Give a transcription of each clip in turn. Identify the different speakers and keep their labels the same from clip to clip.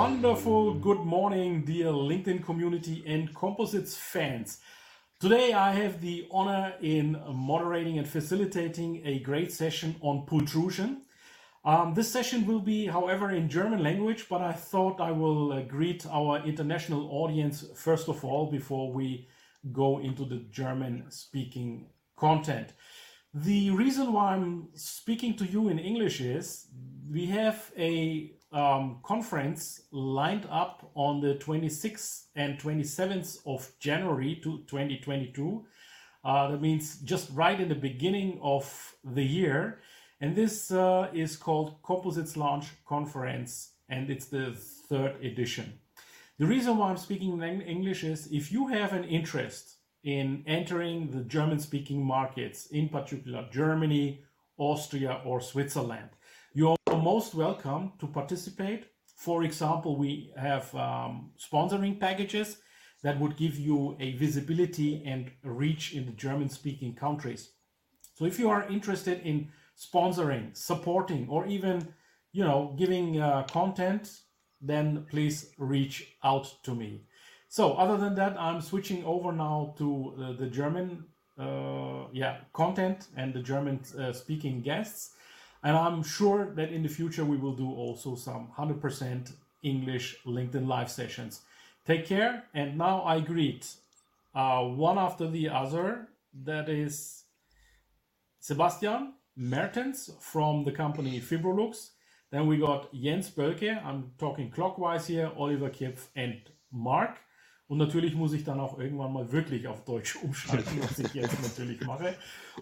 Speaker 1: Wonderful good morning, dear LinkedIn community and composites fans. Today I have the honor in moderating and facilitating a great session on pultrusion. Um, this session will be, however, in German language, but I thought I will uh, greet our international audience first of all before we go into the German speaking content. The reason why I'm speaking to you in English is we have a um, conference lined up on the 26th and 27th of January to 2022. Uh, that means just right in the beginning of the year. And this uh, is called Composites Launch Conference, and it's the third edition. The reason why I'm speaking in English is if you have an interest in entering the German speaking markets, in particular Germany, Austria, or Switzerland, most welcome to participate. For example, we have um, sponsoring packages that would give you a visibility and reach in the German speaking countries. So if you are interested in sponsoring, supporting, or even you know giving uh, content, then please reach out to me. So other than that, I'm switching over now to uh, the German uh, yeah content and the German uh, speaking guests. And I'm sure that in the future we will do also some 100% English LinkedIn live sessions. Take care. And now I greet uh, one after the other. That is Sebastian Mertens from the company Fibrolux. Then we got Jens Bölke. I'm talking clockwise here. Oliver Kipf and Mark. Und natürlich muss ich dann auch irgendwann mal wirklich auf Deutsch umschalten, was ich jetzt natürlich mache.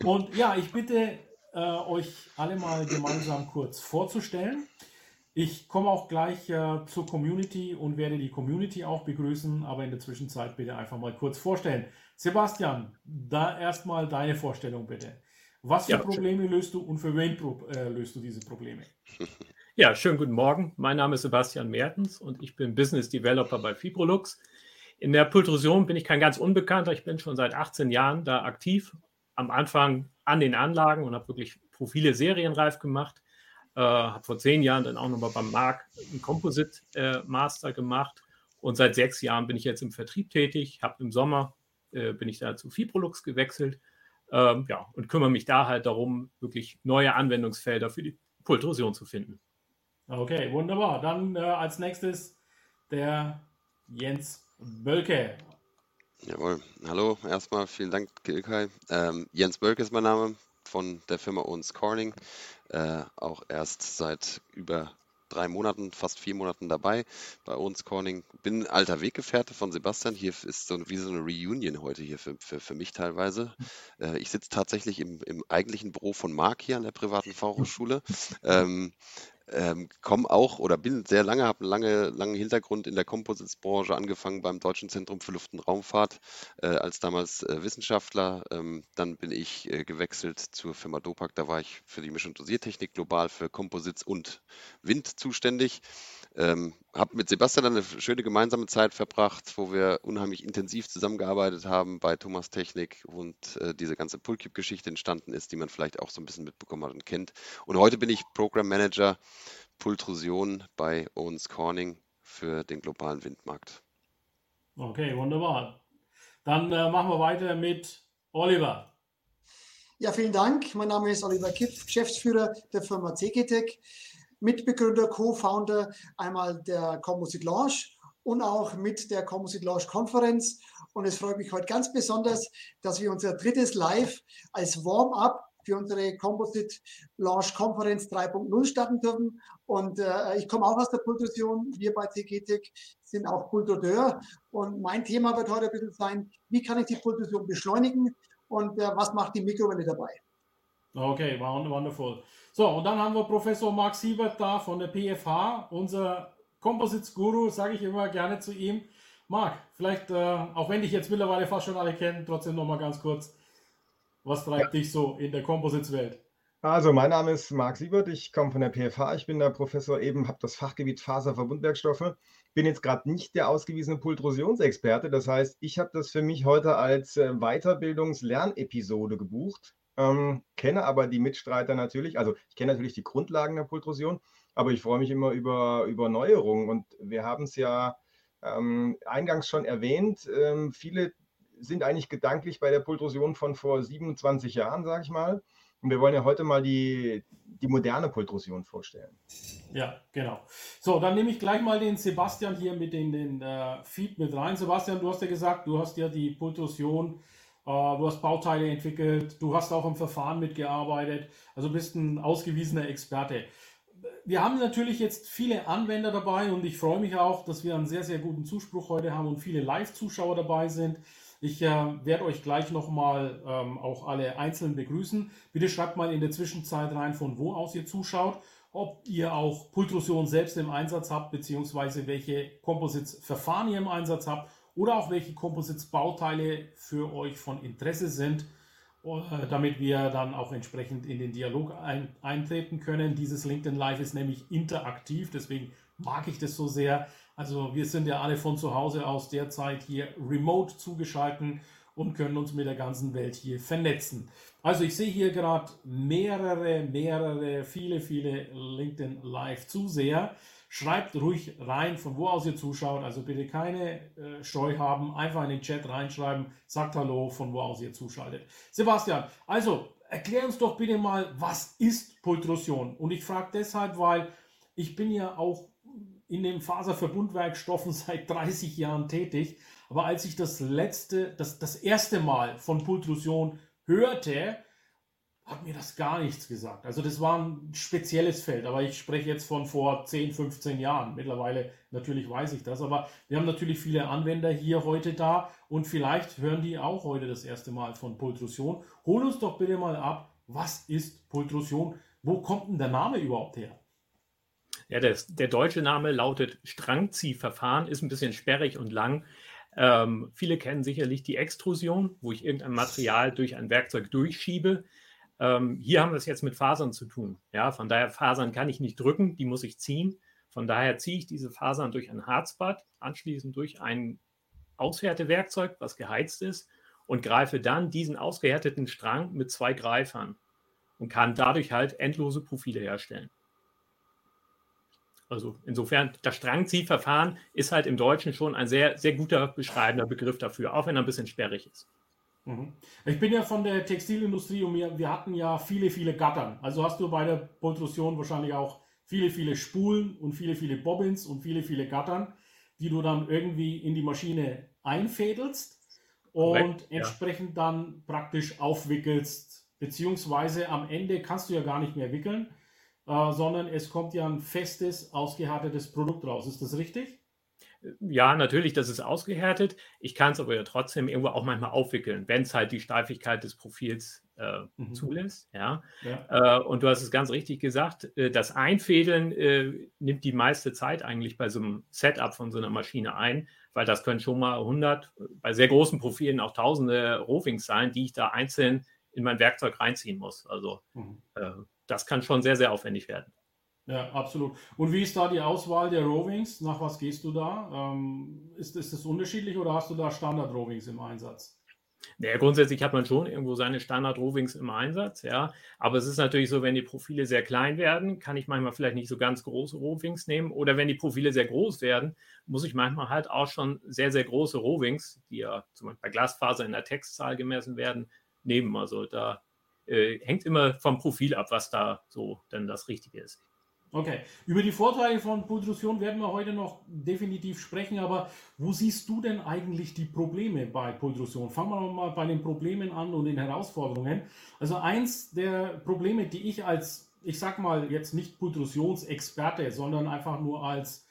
Speaker 1: Und ja, ich bitte äh, euch alle mal gemeinsam kurz vorzustellen. Ich komme auch gleich äh, zur Community und werde die Community auch begrüßen, aber in der Zwischenzeit bitte einfach mal kurz vorstellen. Sebastian, da erstmal deine Vorstellung bitte. Was für ja, Probleme schön. löst du und für wen äh, löst du diese Probleme?
Speaker 2: Ja, schönen guten Morgen. Mein Name ist Sebastian Mertens und ich bin Business Developer bei Fibrolux. In der Pultrusion bin ich kein ganz Unbekannter. Ich bin schon seit 18 Jahren da aktiv. Am Anfang an den Anlagen und habe wirklich Profile serienreif gemacht. Äh, habe vor zehn Jahren dann auch nochmal beim Mark einen Composite äh, Master gemacht und seit sechs Jahren bin ich jetzt im Vertrieb tätig. Habe im Sommer äh, bin ich da zu Fibrolux gewechselt. Ähm, ja, und kümmere mich da halt darum, wirklich neue Anwendungsfelder für die Pultrusion zu finden.
Speaker 1: Okay, wunderbar. Dann äh, als nächstes der Jens Bölke.
Speaker 3: Jawohl. Hallo, erstmal vielen Dank, Gilkay. Ähm, Jens Bölke ist mein Name von der Firma Owens Corning. Äh, auch erst seit über drei Monaten, fast vier Monaten dabei bei Owens Corning. Bin alter Weggefährte von Sebastian. Hier ist so wie so eine Reunion heute hier für, für, für mich teilweise. Äh, ich sitze tatsächlich im, im eigentlichen Büro von Marc hier an der privaten Fachhochschule. Ähm, ähm, komme auch oder bin sehr lange, habe einen lange, langen Hintergrund in der Composites-Branche, angefangen beim Deutschen Zentrum für Luft- und Raumfahrt äh, als damals äh, Wissenschaftler. Ähm, dann bin ich äh, gewechselt zur Firma Dopak, da war ich für die Misch- und Dosiertechnik global für Composites und Wind zuständig. Ähm, habe mit Sebastian eine schöne gemeinsame Zeit verbracht, wo wir unheimlich intensiv zusammengearbeitet haben bei Thomas Technik und äh, diese ganze Pulcube-Geschichte entstanden ist, die man vielleicht auch so ein bisschen mitbekommen hat und kennt. Und heute bin ich Program Manager Pultrusion bei Owens Corning für den globalen Windmarkt.
Speaker 1: Okay, wunderbar. Dann äh, machen wir weiter mit Oliver.
Speaker 4: Ja, vielen Dank. Mein Name ist Oliver Kipp, Geschäftsführer der Firma CGTech. Mitbegründer, Co-Founder einmal der Composite Launch und auch mit der Composite Launch Konferenz. Und es freut mich heute ganz besonders, dass wir unser drittes Live als Warm-up für unsere Composite Launch Konferenz 3.0 starten dürfen. Und äh, ich komme auch aus der Pultrusion. Wir bei CGTech sind auch Pultrodeur. Und mein Thema wird heute ein bisschen sein, wie kann ich die Pultrusion beschleunigen und äh, was macht die Mikrowelle dabei?
Speaker 1: Okay, wonderful. So, und dann haben wir Professor Mark Siebert da von der PFH, unser Composites Guru, sage ich immer gerne zu ihm. Marc, vielleicht, äh, auch wenn dich jetzt mittlerweile fast schon alle kennen, trotzdem nochmal ganz kurz, was treibt ja. dich so in der Composites-Welt?
Speaker 5: Also, mein Name ist Marc Siebert, ich komme von der PFH, ich bin der Professor eben, habe das Fachgebiet Faserverbundwerkstoffe, bin jetzt gerade nicht der ausgewiesene Pultrosionsexperte, das heißt, ich habe das für mich heute als äh, Weiterbildungs-Lernepisode gebucht, ähm, kenne aber die Mitstreiter natürlich, also ich kenne natürlich die Grundlagen der Pultrosion, aber ich freue mich immer über, über Neuerungen und wir haben es ja ähm, eingangs schon erwähnt, ähm, viele sind eigentlich gedanklich bei der Pultrosion von vor 27 Jahren, sage ich mal. Und wir wollen ja heute mal die, die moderne Pultrosion vorstellen.
Speaker 1: Ja, genau. So, dann nehme ich gleich mal den Sebastian hier mit in den äh, Feed mit rein. Sebastian, du hast ja gesagt, du hast ja die Pultrosion, äh, du hast Bauteile entwickelt, du hast auch im Verfahren mitgearbeitet, also bist ein ausgewiesener Experte. Wir haben natürlich jetzt viele Anwender dabei und ich freue mich auch, dass wir einen sehr, sehr guten Zuspruch heute haben und viele Live-Zuschauer dabei sind. Ich äh, werde euch gleich nochmal ähm, auch alle einzeln begrüßen. Bitte schreibt mal in der Zwischenzeit rein, von wo aus ihr zuschaut, ob ihr auch Pultrusion selbst im Einsatz habt, beziehungsweise welche Composites-Verfahren ihr im Einsatz habt oder auch welche Composites-Bauteile für euch von Interesse sind, äh, damit wir dann auch entsprechend in den Dialog ein, eintreten können. Dieses LinkedIn Live ist nämlich interaktiv, deswegen mag ich das so sehr. Also wir sind ja alle von zu Hause aus derzeit hier remote zugeschaltet und können uns mit der ganzen Welt hier vernetzen. Also ich sehe hier gerade mehrere, mehrere, viele, viele LinkedIn Live-Zuseher. Schreibt ruhig rein, von wo aus ihr zuschaut. Also bitte keine äh, Scheu haben. Einfach in den Chat reinschreiben. Sagt Hallo, von wo aus ihr zuschaltet. Sebastian, also erklär uns doch bitte mal, was ist Pultrusion? Und ich frage deshalb, weil ich bin ja auch in den Faserverbundwerkstoffen seit 30 Jahren tätig. Aber als ich das letzte, das, das erste Mal von Pultrusion hörte, hat mir das gar nichts gesagt. Also das war ein spezielles Feld, aber ich spreche jetzt von vor 10, 15 Jahren. Mittlerweile natürlich weiß ich das, aber wir haben natürlich viele Anwender hier heute da und vielleicht hören die auch heute das erste Mal von Pultrusion. Hol uns doch bitte mal ab, was ist Pultrusion? Wo kommt denn der Name überhaupt her?
Speaker 2: Ja, das, der deutsche Name lautet Strangziehverfahren, ist ein bisschen sperrig und lang. Ähm, viele kennen sicherlich die Extrusion, wo ich irgendein Material durch ein Werkzeug durchschiebe. Ähm, hier haben wir es jetzt mit Fasern zu tun. Ja, von daher Fasern kann ich nicht drücken, die muss ich ziehen. Von daher ziehe ich diese Fasern durch ein Harzbad, anschließend durch ein Aushärtewerkzeug, was geheizt ist, und greife dann diesen ausgehärteten Strang mit zwei Greifern und kann dadurch halt endlose Profile herstellen. Also insofern, das Strangziehverfahren ist halt im Deutschen schon ein sehr, sehr guter beschreibender Begriff dafür, auch wenn er ein bisschen sperrig ist.
Speaker 1: Mhm. Ich bin ja von der Textilindustrie und wir, hatten ja viele, viele Gattern. Also hast du bei der Pultrusion wahrscheinlich auch viele, viele Spulen und viele, viele Bobbins und viele, viele Gattern, die du dann irgendwie in die Maschine einfädelst und Korrekt, entsprechend ja. dann praktisch aufwickelst. Beziehungsweise am Ende kannst du ja gar nicht mehr wickeln, äh, sondern es kommt ja ein festes, ausgehärtetes Produkt raus. Ist das richtig?
Speaker 2: Ja, natürlich, das ist ausgehärtet. Ich kann es aber ja trotzdem irgendwo auch manchmal aufwickeln, wenn es halt die Steifigkeit des Profils äh, mhm. zulässt. Ja. ja. Äh, und du hast es ganz richtig gesagt, äh, das Einfädeln äh, nimmt die meiste Zeit eigentlich bei so einem Setup von so einer Maschine ein, weil das können schon mal 100, bei sehr großen Profilen auch tausende Rohwings sein, die ich da einzeln in mein Werkzeug reinziehen muss. Also mhm. Äh, das kann schon sehr, sehr aufwendig werden.
Speaker 1: Ja, absolut. Und wie ist da die Auswahl der Rowings? Nach was gehst du da? Ähm, ist, ist das unterschiedlich oder hast du da Standard-Rowings im Einsatz?
Speaker 2: Ja, grundsätzlich hat man schon irgendwo seine Standard-Rowings im Einsatz, ja. Aber es ist natürlich so, wenn die Profile sehr klein werden, kann ich manchmal vielleicht nicht so ganz große Rowings nehmen. Oder wenn die Profile sehr groß werden, muss ich manchmal halt auch schon sehr, sehr große Rowings, die ja zum Beispiel bei Glasfaser in der Textzahl gemessen werden, nehmen. Also da äh, hängt immer vom Profil ab, was da so dann das Richtige ist.
Speaker 1: Okay, über die Vorteile von Pultrusion werden wir heute noch definitiv sprechen, aber wo siehst du denn eigentlich die Probleme bei Pultrusion? Fangen wir mal bei den Problemen an und den Herausforderungen. Also eins der Probleme, die ich als, ich sag mal jetzt nicht Pultrusionsexperte, sondern einfach nur als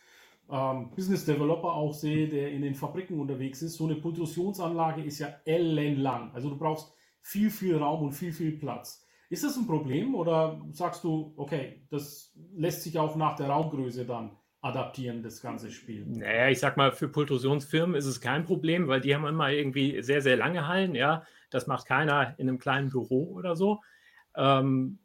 Speaker 1: ähm, Business Developer auch sehe, der in den Fabriken unterwegs ist, so eine Pultrusionsanlage ist ja ellenlang. Also du brauchst viel, viel Raum und viel, viel Platz. Ist das ein Problem oder sagst du, okay, das lässt sich auch nach der Raumgröße dann adaptieren, das ganze Spiel?
Speaker 2: Naja, ich sag mal, für Pultrusionsfirmen ist es kein Problem, weil die haben immer irgendwie sehr, sehr lange Hallen, ja. Das macht keiner in einem kleinen Büro oder so. Ähm,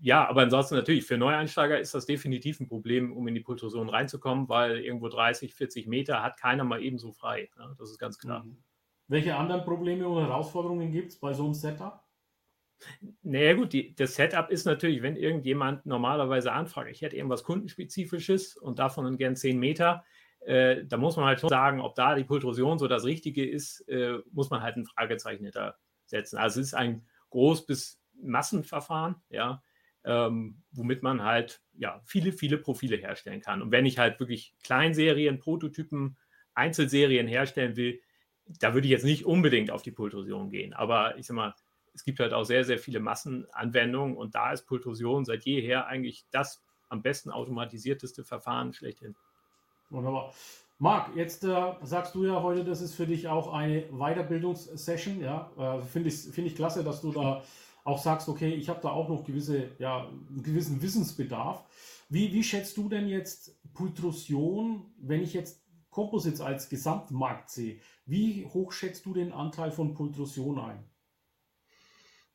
Speaker 2: ja, aber ansonsten natürlich, für Neueinsteiger ist das definitiv ein Problem, um in die Pultrusion reinzukommen, weil irgendwo 30, 40 Meter hat keiner mal ebenso frei. Ja, das ist ganz klar. Mhm.
Speaker 1: Welche anderen Probleme und Herausforderungen gibt es bei so einem Setup?
Speaker 2: Naja gut, die, das Setup ist natürlich, wenn irgendjemand normalerweise anfragt, ich hätte irgendwas Kundenspezifisches und davon gern 10 Meter, äh, da muss man halt schon sagen, ob da die Pultrusion so das Richtige ist, äh, muss man halt ein Fragezeichen setzen. Also es ist ein Groß- bis Massenverfahren, ja, ähm, womit man halt ja viele, viele Profile herstellen kann. Und wenn ich halt wirklich Kleinserien, Prototypen, Einzelserien herstellen will, da würde ich jetzt nicht unbedingt auf die Pultrusion gehen. Aber ich sag mal, es gibt halt auch sehr, sehr viele Massenanwendungen und da ist Pultrusion seit jeher eigentlich das am besten automatisierteste Verfahren schlechthin.
Speaker 1: Wunderbar. Marc, jetzt äh, sagst du ja heute, das ist für dich auch eine Weiterbildungssession. Ja, äh, finde ich, find ich klasse, dass du da auch sagst, okay, ich habe da auch noch gewisse, ja, einen gewissen Wissensbedarf. Wie, wie schätzt du denn jetzt Pultrusion, wenn ich jetzt Composites als Gesamtmarkt sehe? Wie hoch schätzt du den Anteil von Pultrusion ein?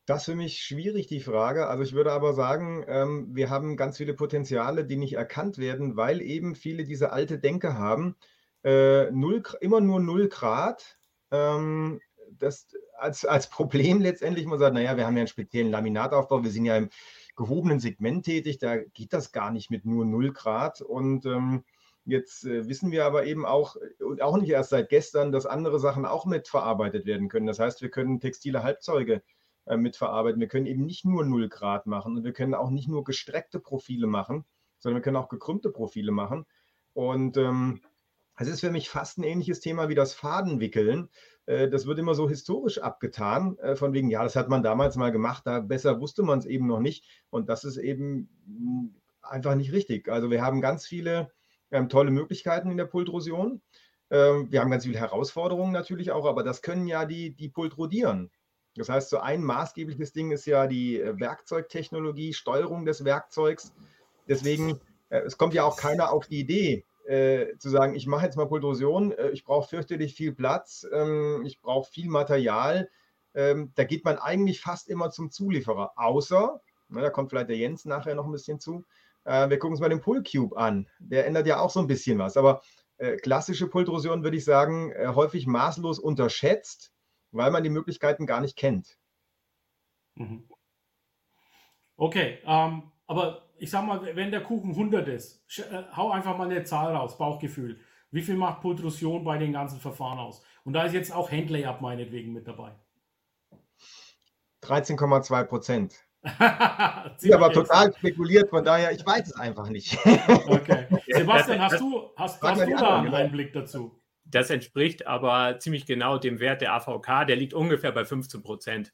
Speaker 5: Das ist für mich schwierig, die Frage. Also ich würde aber sagen, ähm, wir haben ganz viele Potenziale, die nicht erkannt werden, weil eben viele diese alte Denke haben. Äh, null, immer nur 0 Grad. Ähm, das als, als Problem letztendlich, man sagt, naja, wir haben ja einen speziellen Laminataufbau, wir sind ja im gehobenen Segment tätig, da geht das gar nicht mit nur 0 Grad. Und ähm, Jetzt äh, wissen wir aber eben auch, und auch nicht erst seit gestern, dass andere Sachen auch mitverarbeitet werden können. Das heißt, wir können textile Halbzeuge äh, mitverarbeiten. Wir können eben nicht nur 0 Grad machen und wir können auch nicht nur gestreckte Profile machen, sondern wir können auch gekrümmte Profile machen. Und ähm, es ist für mich fast ein ähnliches Thema wie das Fadenwickeln. Äh, das wird immer so historisch abgetan, äh, von wegen, ja, das hat man damals mal gemacht, da besser wusste man es eben noch nicht. Und das ist eben hm, einfach nicht richtig. Also wir haben ganz viele ähm, tolle Möglichkeiten in der Pultrusion. Ähm, wir haben ganz viele Herausforderungen natürlich auch, aber das können ja die, die Pultrodieren. Das heißt, so ein maßgebliches Ding ist ja die äh, Werkzeugtechnologie, Steuerung des Werkzeugs. Deswegen, äh, es kommt ja auch keiner auf die Idee, äh, zu sagen, ich mache jetzt mal Pultrusion, äh, ich brauche fürchterlich viel Platz, ähm, ich brauche viel Material. Ähm, da geht man eigentlich fast immer zum Zulieferer, außer, na, da kommt vielleicht der Jens nachher noch ein bisschen zu, äh, wir gucken uns mal den Pull-Cube an. Der ändert ja auch so ein bisschen was. Aber äh, klassische Pultrusion würde ich sagen, häufig maßlos unterschätzt weil man die Möglichkeiten gar nicht kennt.
Speaker 1: Mhm. Okay, ähm, aber ich sag mal, wenn der Kuchen 100 ist, äh, hau einfach mal eine Zahl raus, Bauchgefühl. Wie viel macht Pultrusion bei den ganzen Verfahren aus? Und da ist jetzt auch Handlay-Up meinetwegen mit dabei.
Speaker 5: 13,2 Prozent. Sie aber total spekuliert, von daher, ich weiß es einfach nicht.
Speaker 1: okay. Sebastian, hast du, hast, hast du da einen Einblick dazu?
Speaker 2: Das entspricht aber ziemlich genau dem Wert der AVK, der liegt ungefähr bei 15 Prozent.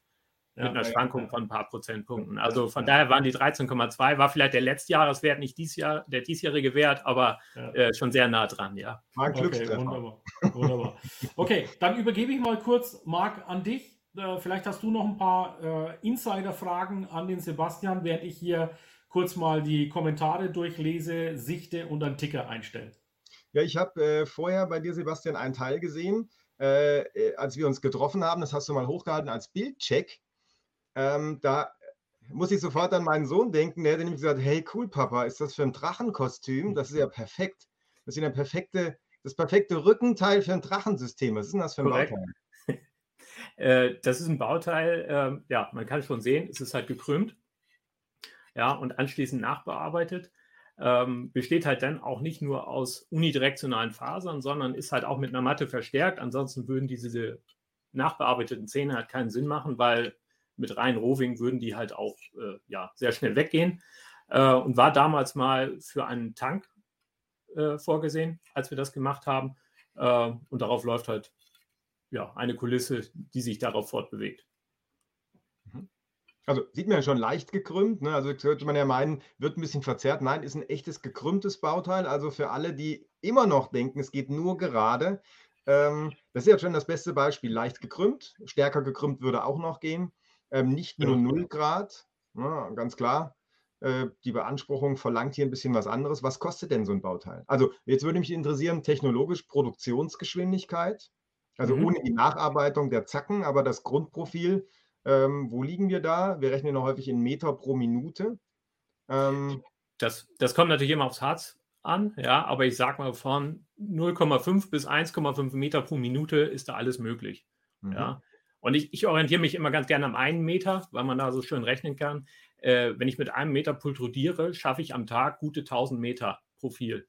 Speaker 2: Mit ja, einer Schwankung ja. von ein paar Prozentpunkten. Also von ja. daher waren die 13,2, war vielleicht der Letztjahreswert, nicht dies Jahr, der diesjährige Wert, aber äh, schon sehr nah dran, ja.
Speaker 1: Marc okay, wunderbar. wunderbar. Okay, dann übergebe ich mal kurz, Marc, an dich. Äh, vielleicht hast du noch ein paar äh, Insider-Fragen an den Sebastian, während ich hier kurz mal die Kommentare durchlese, sichte und einen Ticker einstelle.
Speaker 5: Ja, ich habe äh, vorher bei dir, Sebastian, einen Teil gesehen, äh, äh, als wir uns getroffen haben. Das hast du mal hochgehalten als Bildcheck. Ähm, da muss ich sofort an meinen Sohn denken. Der hat nämlich gesagt: Hey, cool, Papa, ist das für ein Drachenkostüm? Das ist ja perfekt. Das ist ja perfekte, das perfekte Rückenteil für ein Drachensystem. Was ist denn das für ein Korrekt. Bauteil?
Speaker 2: Äh, das ist ein Bauteil, ähm, ja, man kann schon sehen, es ist halt gekrümmt. Ja, und anschließend nachbearbeitet ähm, besteht halt dann auch nicht nur aus unidirektionalen Fasern, sondern ist halt auch mit einer Matte verstärkt. Ansonsten würden diese nachbearbeiteten Zähne halt keinen Sinn machen, weil mit rein Roving würden die halt auch äh, ja, sehr schnell weggehen. Äh, und war damals mal für einen Tank äh, vorgesehen, als wir das gemacht haben. Äh, und darauf läuft halt ja, eine Kulisse, die sich darauf fortbewegt.
Speaker 5: Also sieht man ja schon leicht gekrümmt. Ne? Also könnte man ja meinen, wird ein bisschen verzerrt. Nein, ist ein echtes gekrümmtes Bauteil. Also für alle, die immer noch denken, es geht nur gerade. Ähm, das ist ja schon das beste Beispiel. Leicht gekrümmt. Stärker gekrümmt würde auch noch gehen. Ähm, nicht nur 0 Grad, ne? ganz klar. Äh, die Beanspruchung verlangt hier ein bisschen was anderes. Was kostet denn so ein Bauteil? Also jetzt würde mich interessieren, technologisch Produktionsgeschwindigkeit, also mhm. ohne die Nacharbeitung der Zacken, aber das Grundprofil, ähm, wo liegen wir da? Wir rechnen noch häufig in Meter pro Minute.
Speaker 2: Ähm, das, das kommt natürlich immer aufs Harz an, ja, aber ich sage mal, von 0,5 bis 1,5 Meter pro Minute ist da alles möglich. Mhm. Ja. Und ich, ich, orientiere mich immer ganz gerne am einen Meter, weil man da so schön rechnen kann. Äh, wenn ich mit einem Meter pultrudiere, schaffe ich am Tag gute 1000 Meter Profil.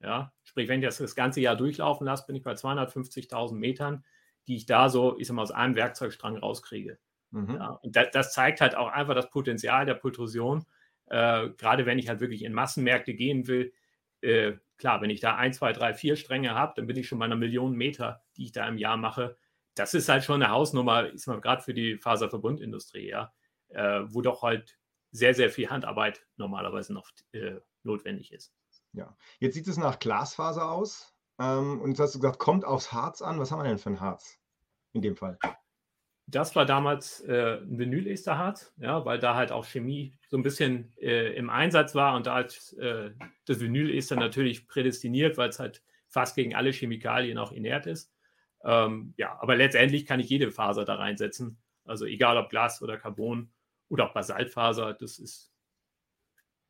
Speaker 2: Ja, sprich, wenn ich das das ganze Jahr durchlaufen lasse, bin ich bei 250.000 Metern, die ich da so, ich sag mal, aus einem Werkzeugstrang rauskriege. Mhm. Ja, und das, das, zeigt halt auch einfach das Potenzial der Pultrusion. Äh, gerade wenn ich halt wirklich in Massenmärkte gehen will, äh, klar, wenn ich da ein, zwei, drei, vier Stränge habe, dann bin ich schon bei einer Million Meter, die ich da im Jahr mache. Das ist halt schon eine Hausnummer, ist mal gerade für die Faserverbundindustrie, ja, äh, wo doch halt sehr, sehr viel Handarbeit normalerweise noch äh, notwendig ist.
Speaker 5: Ja, jetzt sieht es nach Glasfaser aus. Ähm, und jetzt hast du gesagt, kommt aufs Harz an. Was haben wir denn für ein Harz in dem Fall?
Speaker 2: Das war damals äh, ein Vinyl-Esterharz, ja, weil da halt auch Chemie so ein bisschen äh, im Einsatz war und da halt äh, das Vinyl-Ester natürlich prädestiniert, weil es halt fast gegen alle Chemikalien auch inert ist. Ähm, ja, aber letztendlich kann ich jede Faser da reinsetzen. Also egal ob Glas oder Carbon oder auch Basaltfaser, das ist.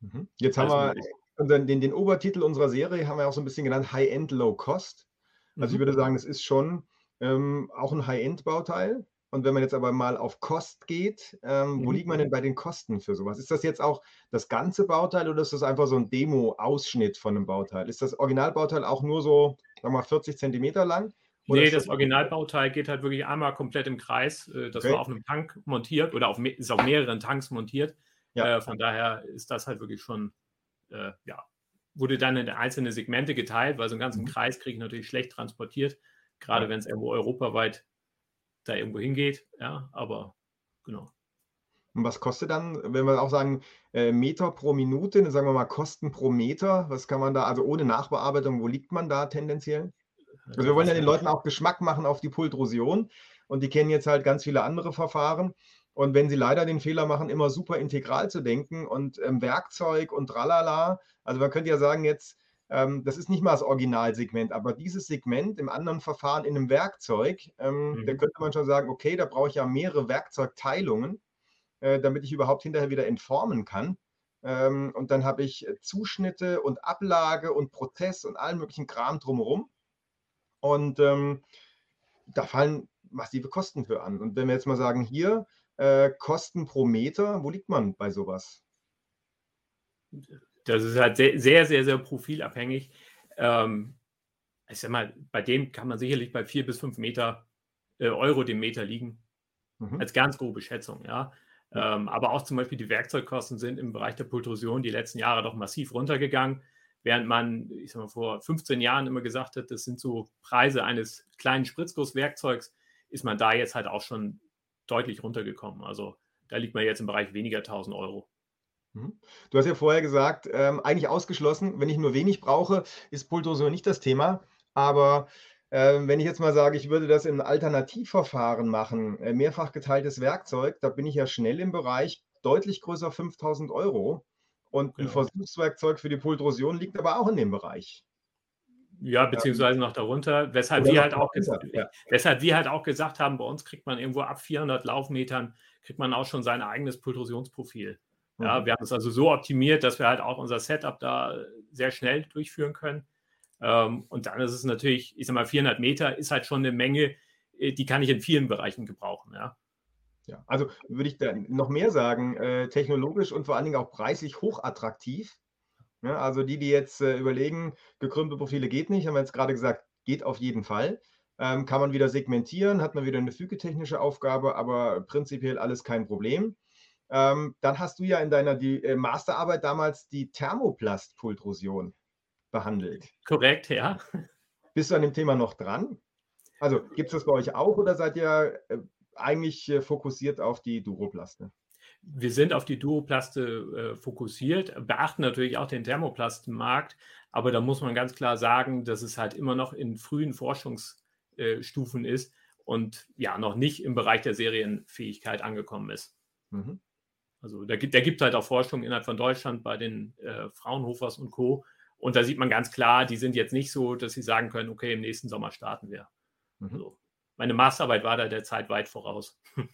Speaker 5: Mhm. Jetzt haben wir unseren, den, den Obertitel unserer Serie haben wir auch so ein bisschen genannt High-End, Low-Cost. Also mhm. ich würde sagen, es ist schon ähm, auch ein High-End-Bauteil. Und wenn man jetzt aber mal auf Kost geht, ähm, mhm. wo liegt man denn bei den Kosten für sowas? Ist das jetzt auch das ganze Bauteil oder ist das einfach so ein Demo-Ausschnitt von einem Bauteil? Ist das Originalbauteil auch nur so, sagen wir mal, 40 Zentimeter lang?
Speaker 2: Oder nee, das Originalbauteil geht halt wirklich einmal komplett im Kreis. Äh, das okay. war auf einem Tank montiert oder auf, ist auf mehreren Tanks montiert. Ja. Äh, von daher ist das halt wirklich schon, äh, ja, wurde dann in einzelne Segmente geteilt, weil so einen ganzen mhm. Kreis kriege ich natürlich schlecht transportiert, gerade ja. wenn es irgendwo europaweit da irgendwo hingeht. Ja, aber genau.
Speaker 5: Und was kostet dann, wenn wir auch sagen, äh, Meter pro Minute, dann sagen wir mal Kosten pro Meter, was kann man da, also ohne Nachbearbeitung, wo liegt man da tendenziell? Also wir wollen ja den Leuten auch Geschmack machen auf die Pultrosion und die kennen jetzt halt ganz viele andere Verfahren. Und wenn sie leider den Fehler machen, immer super integral zu denken und ähm, Werkzeug und tralala, also man könnte ja sagen jetzt, das ist nicht mal das Originalsegment, aber dieses Segment im anderen Verfahren in einem Werkzeug, ähm, mhm. da könnte man schon sagen, okay, da brauche ich ja mehrere Werkzeugteilungen, äh, damit ich überhaupt hinterher wieder entformen kann. Ähm, und dann habe ich äh, Zuschnitte und Ablage und Prozess und allen möglichen Kram drumherum. Und ähm, da fallen massive Kosten für an. Und wenn wir jetzt mal sagen, hier äh, Kosten pro Meter, wo liegt man bei sowas?
Speaker 2: Das ist halt sehr, sehr, sehr, sehr profilabhängig. Ähm, ich sag mal, bei dem kann man sicherlich bei vier bis fünf Meter äh, Euro dem Meter liegen. Mhm. Als ganz grobe Schätzung, ja. Ähm, aber auch zum Beispiel die Werkzeugkosten sind im Bereich der Pultrusion die letzten Jahre doch massiv runtergegangen. Während man, ich sag mal, vor 15 Jahren immer gesagt hat, das sind so Preise eines kleinen Spritzgusswerkzeugs, ist man da jetzt halt auch schon deutlich runtergekommen. Also da liegt man jetzt im Bereich weniger 1000 Euro.
Speaker 5: Mhm. Du hast ja vorher gesagt, ähm, eigentlich ausgeschlossen, wenn ich nur wenig brauche, ist Pultoso nicht das Thema. Aber ähm, wenn ich jetzt mal sage, ich würde das im Alternativverfahren machen, äh, mehrfach geteiltes Werkzeug, da bin ich ja schnell im Bereich deutlich größer 5000 Euro. Und ein Versuchswerkzeug für die Pultrosion liegt aber auch in dem Bereich.
Speaker 2: Ja, beziehungsweise noch darunter, weshalb wir, halt auch gesagt, ja. weshalb wir halt auch gesagt haben, bei uns kriegt man irgendwo ab 400 Laufmetern, kriegt man auch schon sein eigenes Pultrusionsprofil. Ja, mhm. wir haben es also so optimiert, dass wir halt auch unser Setup da sehr schnell durchführen können. Ähm, und dann ist es natürlich, ich sag mal, 400 Meter ist halt schon eine Menge, äh, die kann ich in vielen Bereichen gebrauchen. Ja.
Speaker 5: Ja, also würde ich da noch mehr sagen, äh, technologisch und vor allen Dingen auch preislich hochattraktiv. Ja, also die, die jetzt äh, überlegen, gekrümmte Profile geht nicht, haben wir jetzt gerade gesagt, geht auf jeden Fall. Ähm, kann man wieder segmentieren, hat man wieder eine fügetechnische Aufgabe, aber prinzipiell alles kein Problem. Ähm, dann hast du ja in deiner die, äh, Masterarbeit damals die Thermoplastpultrusion behandelt.
Speaker 2: Korrekt, ja.
Speaker 5: Bist du an dem Thema noch dran? Also gibt es das bei euch auch oder seid ihr äh, eigentlich äh, fokussiert auf die Duroplaste?
Speaker 2: Wir sind auf die Duroplaste äh, fokussiert, beachten natürlich auch den Thermoplastenmarkt, aber da muss man ganz klar sagen, dass es halt immer noch in frühen Forschungsstufen ist und ja noch nicht im Bereich der Serienfähigkeit angekommen ist.
Speaker 5: Mhm.
Speaker 2: Also da gibt, der gibt halt auch Forschung innerhalb von Deutschland bei den äh, Fraunhofers und Co. Und da sieht man ganz klar, die sind jetzt nicht so, dass sie sagen können, okay, im nächsten Sommer starten wir. Mhm. Also, meine Masterarbeit war da der Zeit weit voraus.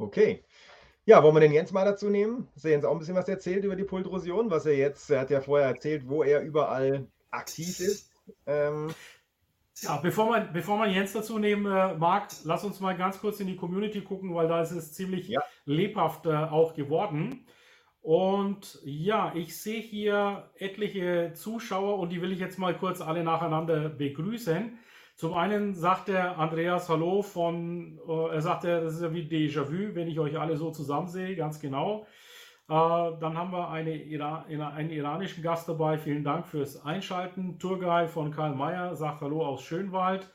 Speaker 5: Okay. Ja, wollen wir den Jens mal dazu nehmen? Dass er Jens auch ein bisschen was erzählt über die Pultrosion, was er jetzt, er hat ja vorher erzählt, wo er überall aktiv ist. Ähm,
Speaker 1: ja, bevor man, bevor man Jens dazu nehmen äh, mag, lass uns mal ganz kurz in die Community gucken, weil da ist es ziemlich ja. lebhaft äh, auch geworden. Und ja, ich sehe hier etliche Zuschauer und die will ich jetzt mal kurz alle nacheinander begrüßen. Zum einen sagt der Andreas Hallo von, äh, er sagt, das ist ja wie Déjà-vu, wenn ich euch alle so zusammen sehe, ganz genau. Äh, dann haben wir eine Ira einen iranischen Gast dabei. Vielen Dank fürs Einschalten. Tourguide von Karl Mayer sagt Hallo aus Schönwald.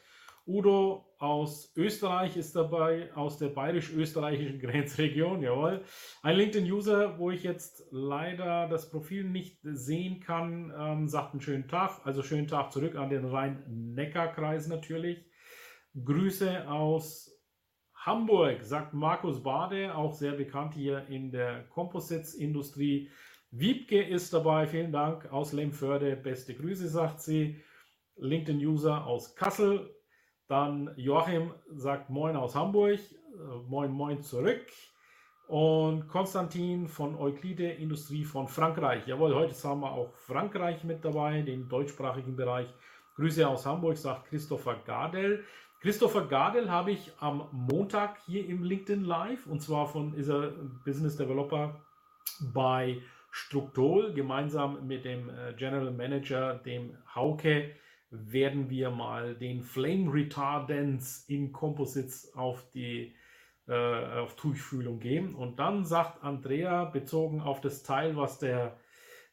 Speaker 1: Udo aus Österreich ist dabei, aus der bayerisch-österreichischen Grenzregion, jawohl. Ein LinkedIn-User, wo ich jetzt leider das Profil nicht sehen kann, ähm, sagt einen schönen Tag, also schönen Tag zurück an den Rhein-Neckar-Kreis natürlich. Grüße aus Hamburg, sagt Markus Bade, auch sehr bekannt hier in der Composites-Industrie. Wiebke ist dabei, vielen Dank aus Lemförde, beste Grüße, sagt sie. LinkedIn-User aus Kassel, dann Joachim sagt Moin aus Hamburg, äh, Moin Moin zurück. Und Konstantin von Euklide Industrie von Frankreich. Jawohl, heute haben wir auch Frankreich mit dabei, den deutschsprachigen Bereich. Grüße aus Hamburg, sagt Christopher Gardel. Christopher Gardel habe ich am Montag hier im LinkedIn Live und zwar von ist er Business Developer bei Struktol gemeinsam mit dem äh, General Manager, dem Hauke werden wir mal den Flame Retardance in Composites auf die äh, auf Tuchfühlung geben. Und dann sagt Andrea, bezogen auf das Teil, was der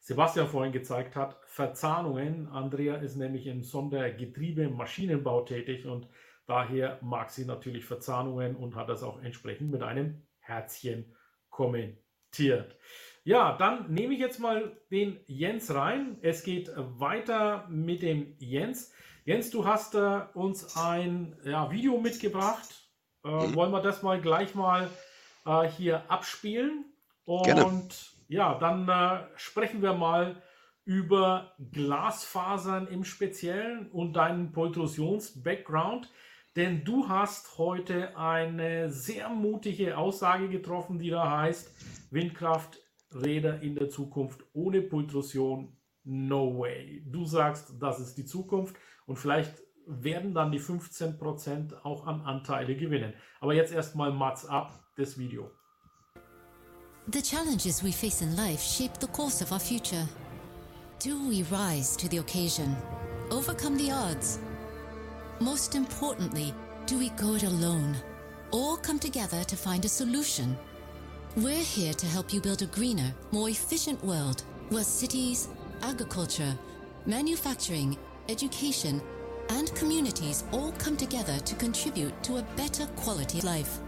Speaker 1: Sebastian vorhin gezeigt hat, Verzahnungen. Andrea ist nämlich im Sondergetriebe Maschinenbau tätig und daher mag sie natürlich Verzahnungen und hat das auch entsprechend mit einem Herzchen kommentiert. Ja, dann nehme ich jetzt mal den Jens rein. Es geht weiter mit dem Jens. Jens, du hast äh, uns ein ja, Video mitgebracht. Äh, mhm. Wollen wir das mal gleich mal äh, hier abspielen? Und Gerne. ja, dann äh, sprechen wir mal über Glasfasern im Speziellen und deinen Pultrusions-Background. Denn du hast heute eine sehr mutige Aussage getroffen, die da heißt, Windkraft Räder in der Zukunft ohne Pultrusion, no way. Du sagst, das ist die Zukunft und vielleicht werden dann die 15% auch an Anteile gewinnen. Aber jetzt erstmal Mats ab, das Video.
Speaker 6: The challenges we face in life shape the course of our future. Do we rise to the occasion? Overcome the odds? Most importantly, do we go it alone? Or come together to find a solution? We're here to help you build a greener, more efficient world where cities, agriculture, manufacturing, education, and communities all come together to contribute to a better quality of life.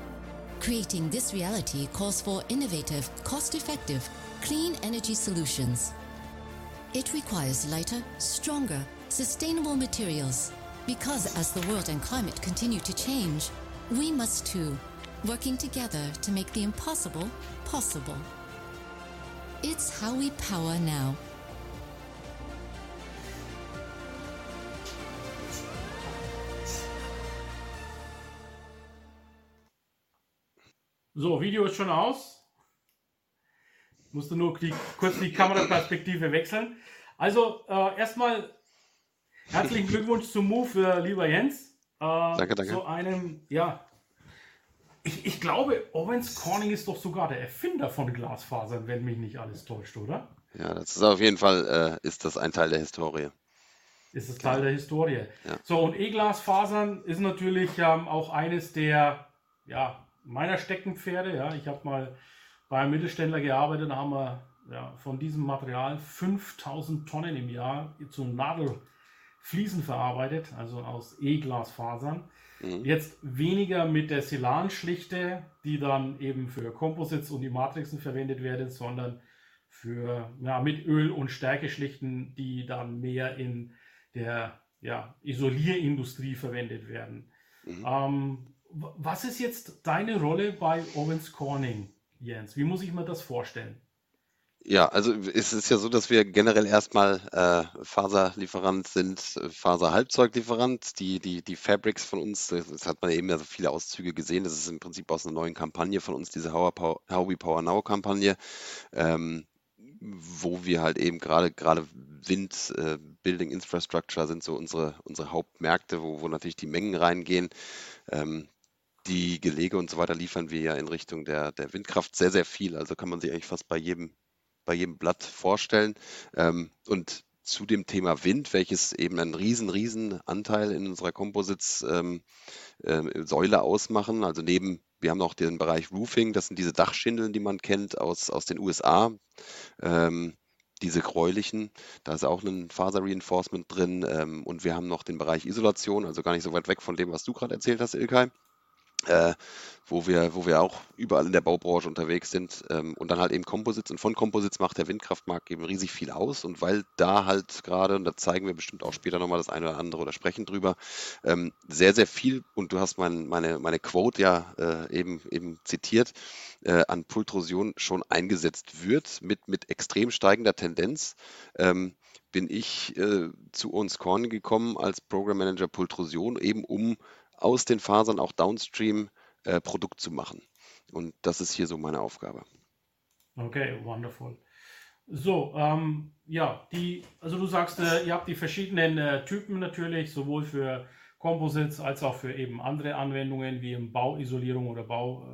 Speaker 6: Creating this reality calls for innovative, cost effective, clean energy solutions. It requires lighter, stronger, sustainable materials. Because as the world and climate continue to change, we must too working together to make the impossible possible. It's how we power now.
Speaker 1: So, Video ist schon aus. Musste nur die, kurz die Kameraperspektive wechseln. Also, äh, erstmal herzlichen Glückwunsch zum Move, lieber Jens.
Speaker 3: Äh, danke, danke.
Speaker 1: Zu einem, ja, ich, ich glaube, Owens Corning ist doch sogar der Erfinder von Glasfasern, wenn mich nicht alles täuscht, oder?
Speaker 3: Ja, das ist auf jeden Fall, äh, ist das ein Teil der Historie.
Speaker 1: Ist es Teil der Historie. Ja. So, und E-Glasfasern ist natürlich ähm, auch eines der, ja, meiner Steckenpferde. Ja, ich habe mal bei einem Mittelständler gearbeitet, da haben wir ja, von diesem Material 5000 Tonnen im Jahr zu Nadelfliesen verarbeitet, also aus E-Glasfasern. Mhm. Jetzt weniger mit der Silan-Schlichte, die dann eben für Composites und die Matrixen verwendet werden, sondern für ja, mit Öl- und Stärkeschlichten, die dann mehr in der ja, Isolierindustrie verwendet werden. Mhm. Ähm, was ist jetzt deine Rolle bei Owens Corning, Jens? Wie muss ich mir das vorstellen?
Speaker 3: Ja, also es ist ja so, dass wir generell erstmal äh, Faserlieferant sind, äh, Faserhalbzeuglieferant. Die, die, die Fabrics von uns, das hat man eben ja so viele Auszüge gesehen. Das ist im Prinzip aus einer neuen Kampagne von uns, diese How, How We Power Now Kampagne, ähm, wo wir halt eben gerade gerade Wind, äh, Building Infrastructure sind so unsere, unsere Hauptmärkte, wo, wo natürlich die Mengen reingehen. Ähm, die Gelege und so weiter liefern wir ja in Richtung der, der Windkraft sehr, sehr viel. Also kann man sich eigentlich fast bei jedem bei jedem Blatt vorstellen. Ähm, und zu dem Thema Wind, welches eben einen riesen, riesen Anteil in unserer Composites-Säule ähm, äh, ausmachen. Also neben, wir haben noch den Bereich Roofing, das sind diese Dachschindeln, die man kennt aus, aus den USA. Ähm, diese gräulichen, da ist auch ein Faser-Reinforcement drin. Ähm, und wir haben noch den Bereich Isolation, also gar nicht so weit weg von dem, was du gerade erzählt hast, Ilkay äh, wo wir, wo wir auch überall in der Baubranche unterwegs sind ähm, und dann halt eben Composites und von Composites macht der Windkraftmarkt eben riesig viel aus und weil da halt gerade, und da zeigen wir bestimmt auch später nochmal das eine oder andere oder sprechen drüber, ähm, sehr, sehr viel und du hast mein, meine, meine Quote ja äh, eben, eben zitiert, äh, an Pultrosion schon eingesetzt wird mit, mit extrem steigender Tendenz. Ähm, bin ich äh, zu uns Korn gekommen als Program Manager Pultrosion, eben um aus den Fasern auch downstream äh, Produkt zu machen. Und das ist hier so meine Aufgabe.
Speaker 1: Okay, wonderful. So, ähm, ja, die, also du sagst, äh, ihr habt die verschiedenen äh, Typen natürlich, sowohl für Composites als auch für eben andere Anwendungen wie im Bauisolierung oder Bau,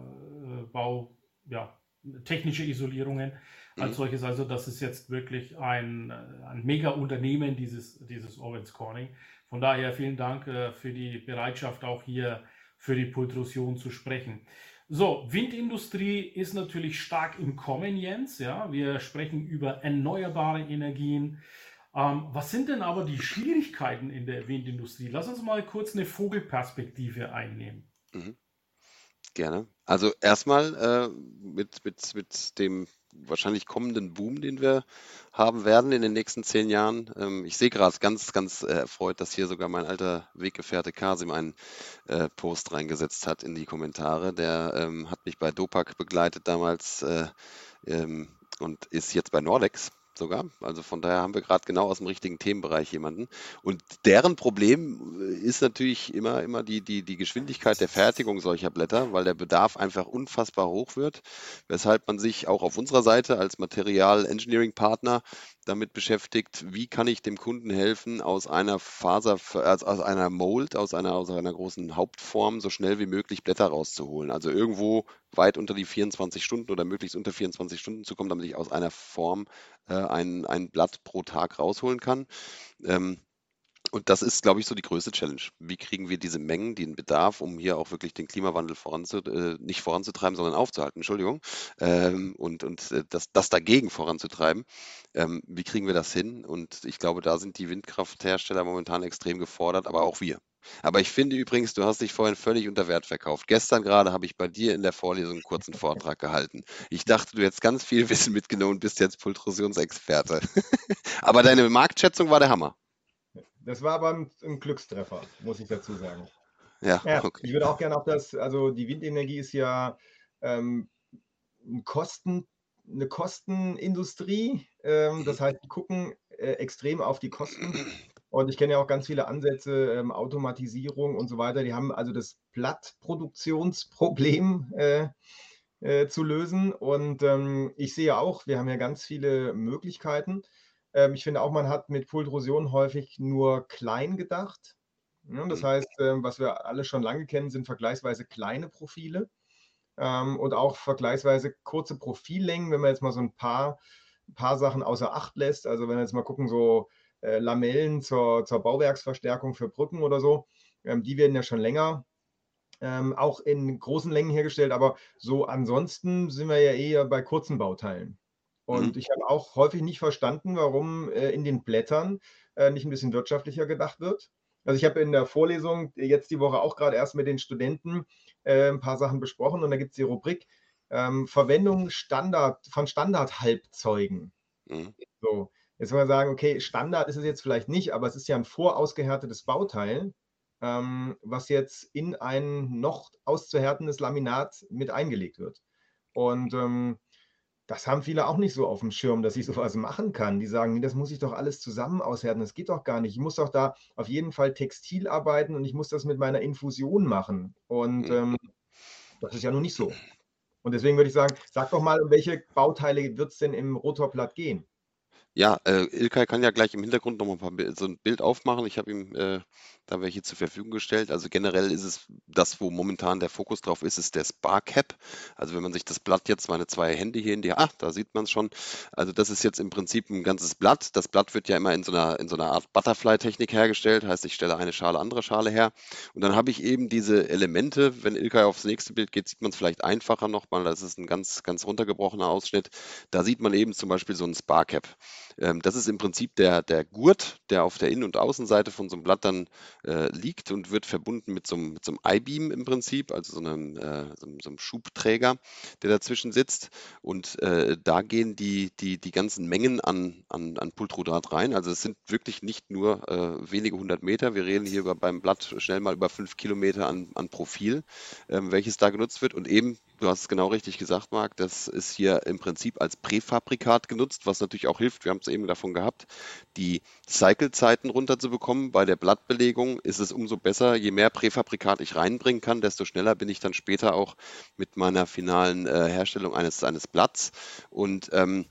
Speaker 1: äh, Bau, ja, technische Isolierungen als mhm. solches. Also das ist jetzt wirklich ein, äh, ein Mega-Unternehmen, dieses, dieses Owens Corning. Von daher vielen Dank äh, für die Bereitschaft, auch hier für die Pultrusion zu sprechen. So, Windindustrie ist natürlich stark im Kommen, Jens. Ja, wir sprechen über erneuerbare Energien. Ähm, was sind denn aber die Schwierigkeiten in der Windindustrie? Lass uns mal kurz eine Vogelperspektive einnehmen. Mhm.
Speaker 3: Gerne. Also erstmal äh, mit, mit, mit dem wahrscheinlich kommenden Boom, den wir haben werden in den nächsten zehn Jahren. Ähm, ich sehe gerade ganz, ganz äh, erfreut, dass hier sogar mein alter Weggefährte Kasim einen äh, Post reingesetzt hat in die Kommentare. Der ähm, hat mich bei Dopak begleitet damals äh, ähm, und ist jetzt bei Nordex sogar. Also von daher haben wir gerade genau aus dem richtigen Themenbereich jemanden. Und deren Problem äh, ist natürlich immer, immer die, die, die Geschwindigkeit der Fertigung solcher Blätter, weil der Bedarf einfach unfassbar hoch wird, weshalb man sich auch auf unserer Seite als Material Engineering Partner damit beschäftigt, wie kann ich dem Kunden helfen, aus einer Faser, aus einer Mold, aus einer, aus einer großen Hauptform so schnell wie möglich Blätter rauszuholen. Also irgendwo weit unter die 24 Stunden oder möglichst unter 24 Stunden zu kommen, damit ich aus einer Form äh, ein, ein Blatt pro Tag rausholen kann. Ähm, und das ist, glaube ich, so die größte Challenge. Wie kriegen wir diese Mengen, den Bedarf, um hier auch wirklich den Klimawandel voranzu, äh, nicht voranzutreiben, sondern aufzuhalten, Entschuldigung, ähm, und, und äh, das, das dagegen voranzutreiben. Ähm, wie kriegen wir das hin? Und ich glaube, da sind die Windkrafthersteller momentan extrem gefordert, aber auch wir. Aber ich finde übrigens, du hast dich vorhin völlig unter Wert verkauft. Gestern gerade habe ich bei dir in der Vorlesung einen kurzen Vortrag gehalten. Ich dachte, du hättest ganz viel Wissen mitgenommen und bist jetzt Pultrusionsexperte. aber deine Marktschätzung war der Hammer.
Speaker 5: Das war aber ein, ein Glückstreffer, muss ich dazu sagen.
Speaker 3: Ja, ja
Speaker 5: okay. Ich würde auch gerne auf das, also die Windenergie ist ja ähm, ein Kosten, eine Kostenindustrie. Ähm, das heißt, die gucken äh, extrem auf die Kosten. Und ich kenne ja auch ganz viele Ansätze, ähm, Automatisierung und so weiter. Die haben also das Blattproduktionsproblem äh, äh, zu lösen. Und ähm, ich sehe auch, wir haben ja ganz viele Möglichkeiten. Ähm, ich finde auch, man hat mit Pultrosion häufig nur klein gedacht. Ja, das mhm. heißt, ähm, was wir alle schon lange kennen, sind vergleichsweise kleine Profile ähm, und auch vergleichsweise kurze Profillängen, wenn man jetzt mal so ein paar, paar Sachen außer Acht lässt. Also wenn wir jetzt mal gucken, so äh, Lamellen zur, zur Bauwerksverstärkung für Brücken oder so, ähm, die werden ja schon länger ähm, auch in großen Längen hergestellt, aber so ansonsten sind wir ja eher bei kurzen Bauteilen. Und mhm. ich habe auch häufig nicht verstanden, warum äh, in den Blättern äh, nicht ein bisschen wirtschaftlicher gedacht wird. Also ich habe in der Vorlesung jetzt die Woche auch gerade erst mit den Studenten äh, ein paar Sachen besprochen und da gibt es die Rubrik ähm, Verwendung Standard, von Standardhalbzeugen. Mhm. So, jetzt wollen wir sagen, okay, Standard ist es jetzt vielleicht nicht, aber es ist ja ein vorausgehärtetes Bauteil. ähm, was jetzt in ein noch auszuhärtendes Laminat mit eingelegt wird. Und ähm, das haben viele auch nicht so auf dem Schirm, dass ich sowas machen kann. Die sagen, das muss ich doch alles zusammen aushärten. Das geht doch gar nicht. Ich muss doch da auf jeden Fall Textil arbeiten und ich muss das mit meiner Infusion machen. Und mhm. ähm, das ist ja nun nicht so. Und deswegen würde ich sagen, sag doch mal, um welche Bauteile wird es denn im Rotorblatt gehen?
Speaker 3: Ja, äh, Ilkay kann ja gleich im Hintergrund noch mal ein paar so ein Bild aufmachen. Ich habe ihm äh, da welche zur Verfügung gestellt. Also generell ist es das, wo momentan der Fokus drauf ist, ist der Sparcap. Also wenn man sich das Blatt jetzt, meine zwei Hände hier in die, ach, da sieht man es schon. Also das ist jetzt im Prinzip ein ganzes Blatt. Das Blatt wird ja immer in so einer, in so einer Art Butterfly-Technik hergestellt. Heißt, ich stelle eine Schale, andere Schale her. Und dann habe ich eben diese Elemente. Wenn Ilkay aufs nächste Bild geht, sieht man es vielleicht einfacher nochmal. Das ist ein ganz, ganz runtergebrochener Ausschnitt. Da sieht man eben zum Beispiel so ein Sparcap. Ähm, das ist im Prinzip der, der Gurt, der auf der Innen- und Außenseite von so einem Blatt dann äh, liegt und wird verbunden mit so einem, so einem I-Beam im Prinzip, also so einem, äh, so, so, einem Schubträger, der dazwischen sitzt. Und äh, da gehen die, die, die ganzen Mengen an, an, an Pultrodat rein. Also es sind wirklich nicht nur äh, wenige hundert Meter. Wir reden hier über, beim Blatt schnell mal über fünf Kilometer an, an Profil, ähm, welches da genutzt wird. Und eben Du hast es genau richtig gesagt, Marc. Das ist hier im Prinzip als Präfabrikat genutzt, was natürlich auch hilft. Wir haben es eben davon gehabt, die Cycle-Zeiten runterzubekommen. Bei der Blattbelegung ist es umso besser, je mehr Präfabrikat ich reinbringen kann, desto schneller bin ich dann später auch mit meiner finalen äh, Herstellung eines, eines Blatts. Und, ähm,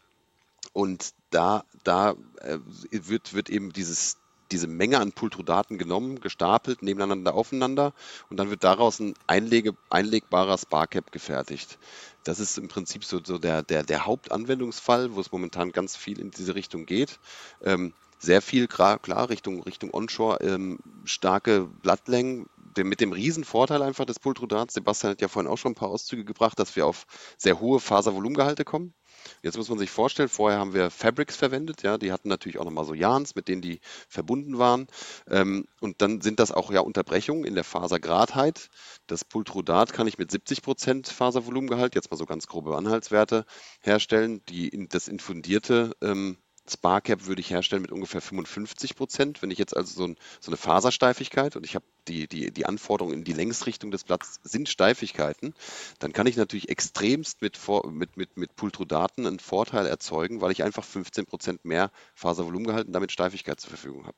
Speaker 3: und da, da äh, wird, wird eben dieses diese Menge an Pultrodaten genommen, gestapelt, nebeneinander aufeinander und dann wird daraus ein Einlege, einlegbarer Sparcap gefertigt. Das ist im Prinzip so, so der, der, der Hauptanwendungsfall, wo es momentan ganz viel in diese Richtung geht. Ähm, sehr viel klar, Richtung, Richtung Onshore, ähm, starke Blattlängen, mit dem Riesenvorteil einfach des Pultrodats. Sebastian hat ja vorhin auch schon ein paar Auszüge gebracht, dass wir auf sehr hohe Faservolumengehalte kommen. Jetzt muss man sich vorstellen, vorher haben wir Fabrics verwendet, ja, die hatten natürlich auch nochmal so Yarns, mit denen die verbunden waren. Ähm, und dann sind das auch ja Unterbrechungen in der Fasergradheit. Das Pultrodat kann ich mit 70% Faservolumengehalt, jetzt mal so ganz grobe Anhaltswerte, herstellen. Die, das infundierte ähm, Sparcap würde ich herstellen mit ungefähr 55 Prozent. Wenn ich jetzt also so, ein, so eine Fasersteifigkeit und ich habe die, die, die Anforderungen in die Längsrichtung des Blatts sind Steifigkeiten, dann kann ich natürlich extremst mit, mit, mit, mit Pultrodaten einen Vorteil erzeugen, weil ich einfach 15 Prozent mehr Faservolumengehalt und damit Steifigkeit zur Verfügung habe.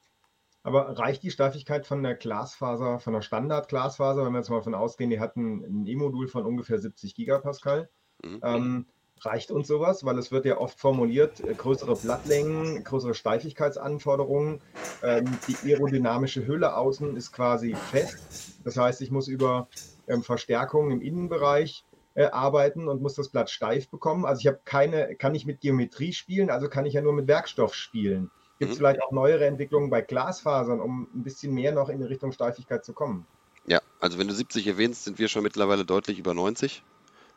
Speaker 5: Aber reicht die Steifigkeit von der Glasfaser, von der Standard-Glasfaser, wenn wir jetzt mal davon ausgehen, die hatten ein E-Modul von ungefähr 70 Gigapascal? Mhm. Ähm, reicht uns sowas, weil es wird ja oft formuliert, äh, größere Blattlängen, größere Steifigkeitsanforderungen. Ähm, die aerodynamische Hülle außen ist quasi fest. Das heißt, ich muss über ähm, Verstärkung im Innenbereich äh, arbeiten und muss das Blatt steif bekommen. Also ich habe keine, kann ich mit Geometrie spielen, also kann ich ja nur mit Werkstoff spielen. Gibt es mhm. vielleicht auch neuere Entwicklungen bei Glasfasern, um ein bisschen mehr noch in Richtung Steifigkeit zu kommen?
Speaker 3: Ja, also wenn du 70 erwähnst, sind wir schon mittlerweile deutlich über 90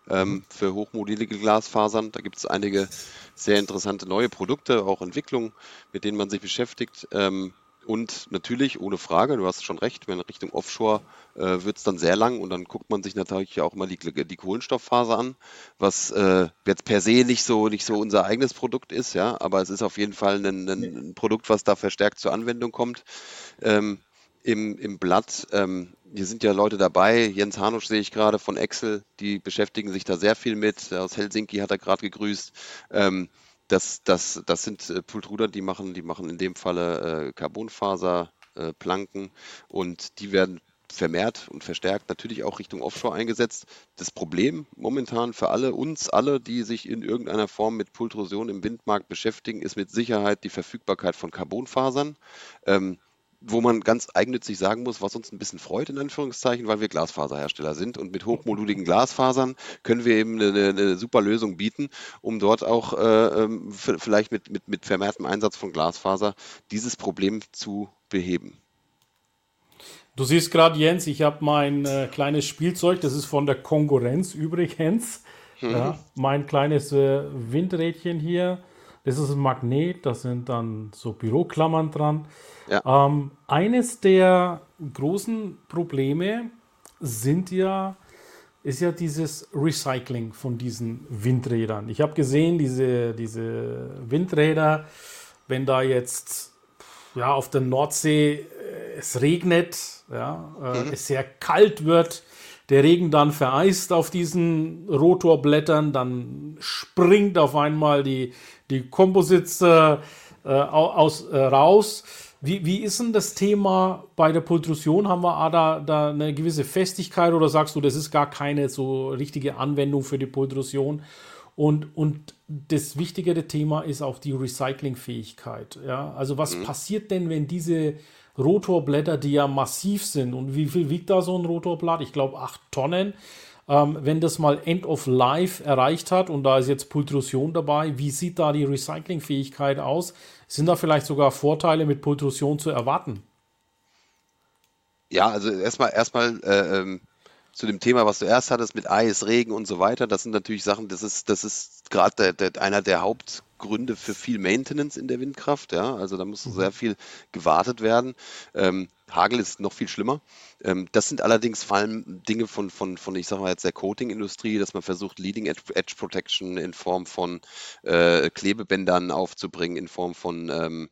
Speaker 3: ähm, für hochmodulige Glasfasern. Da gibt es einige sehr interessante neue Produkte, auch Entwicklungen, mit denen man sich beschäftigt. Ähm, und natürlich, ohne Frage, du hast schon recht, wenn Richtung Offshore äh, wird es dann sehr lang und dann guckt man sich natürlich auch mal die, die Kohlenstoffphase an, was äh, jetzt per se nicht so, nicht so unser eigenes Produkt ist, ja, aber es ist auf jeden Fall ein, ein, ein Produkt, was da verstärkt zur Anwendung kommt. Ähm, im, im Blatt. Ähm, hier sind ja Leute dabei. Jens Hanusch sehe ich gerade von Excel, die beschäftigen sich da sehr viel mit. Aus Helsinki hat er gerade gegrüßt. Ähm, das, das, das sind äh, Pultruder, die machen, die machen in dem Falle äh, Carbonfaserplanken äh, und die werden vermehrt und verstärkt natürlich auch Richtung Offshore eingesetzt. Das Problem momentan für alle, uns alle, die sich in irgendeiner Form mit Pultrusion im Windmarkt beschäftigen, ist mit Sicherheit die Verfügbarkeit von Carbonfasern. Ähm, wo man ganz eigennützig sagen muss, was uns ein bisschen freut, in Anführungszeichen, weil wir Glasfaserhersteller sind und mit hochmoduligen Glasfasern können wir eben eine, eine super Lösung bieten, um dort auch äh, ähm, vielleicht mit, mit, mit vermehrtem Einsatz von Glasfaser dieses Problem zu beheben.
Speaker 1: Du siehst gerade, Jens, ich habe mein äh, kleines Spielzeug, das ist von der Konkurrenz übrigens. Mhm. Ja, mein kleines äh, Windrädchen hier. Das ist ein Magnet, da sind dann so Büroklammern dran. Ja. Ähm, eines der großen Probleme sind ja, ist ja dieses Recycling von diesen Windrädern. Ich habe gesehen, diese, diese Windräder, wenn da jetzt ja, auf der Nordsee es regnet, ja, äh, mhm. es sehr kalt wird, der Regen dann vereist auf diesen Rotorblättern, dann springt auf einmal die, die Composites äh, aus, äh, raus. Wie, wie ist denn das Thema bei der Pultrusion? Haben wir da, da eine gewisse Festigkeit oder sagst du, das ist gar keine so richtige Anwendung für die Pultrusion? Und, und das wichtigere Thema ist auch die Recyclingfähigkeit. Ja? Also was mhm. passiert denn, wenn diese Rotorblätter, die ja massiv sind, und wie viel wiegt da so ein Rotorblatt? Ich glaube acht Tonnen. Ähm, wenn das mal End of Life erreicht hat und da ist jetzt Pultrusion dabei, wie sieht da die Recyclingfähigkeit aus? Sind da vielleicht sogar Vorteile mit Pultrusion zu erwarten?
Speaker 3: Ja, also erstmal erstmal äh, ähm, zu dem Thema, was du erst hattest mit Eis, Regen und so weiter. Das sind natürlich Sachen, das ist, das ist gerade der, der, einer Hauptgründe für viel Maintenance in der Windkraft. Ja, also da muss mhm. sehr viel gewartet werden. Ähm, Hagel ist noch viel schlimmer. Ähm, das sind allerdings vor allem Dinge von, von, von ich sage mal jetzt der Coating-Industrie, dass man versucht, Leading Edge Protection in Form von äh, Klebebändern aufzubringen, in Form von ähm,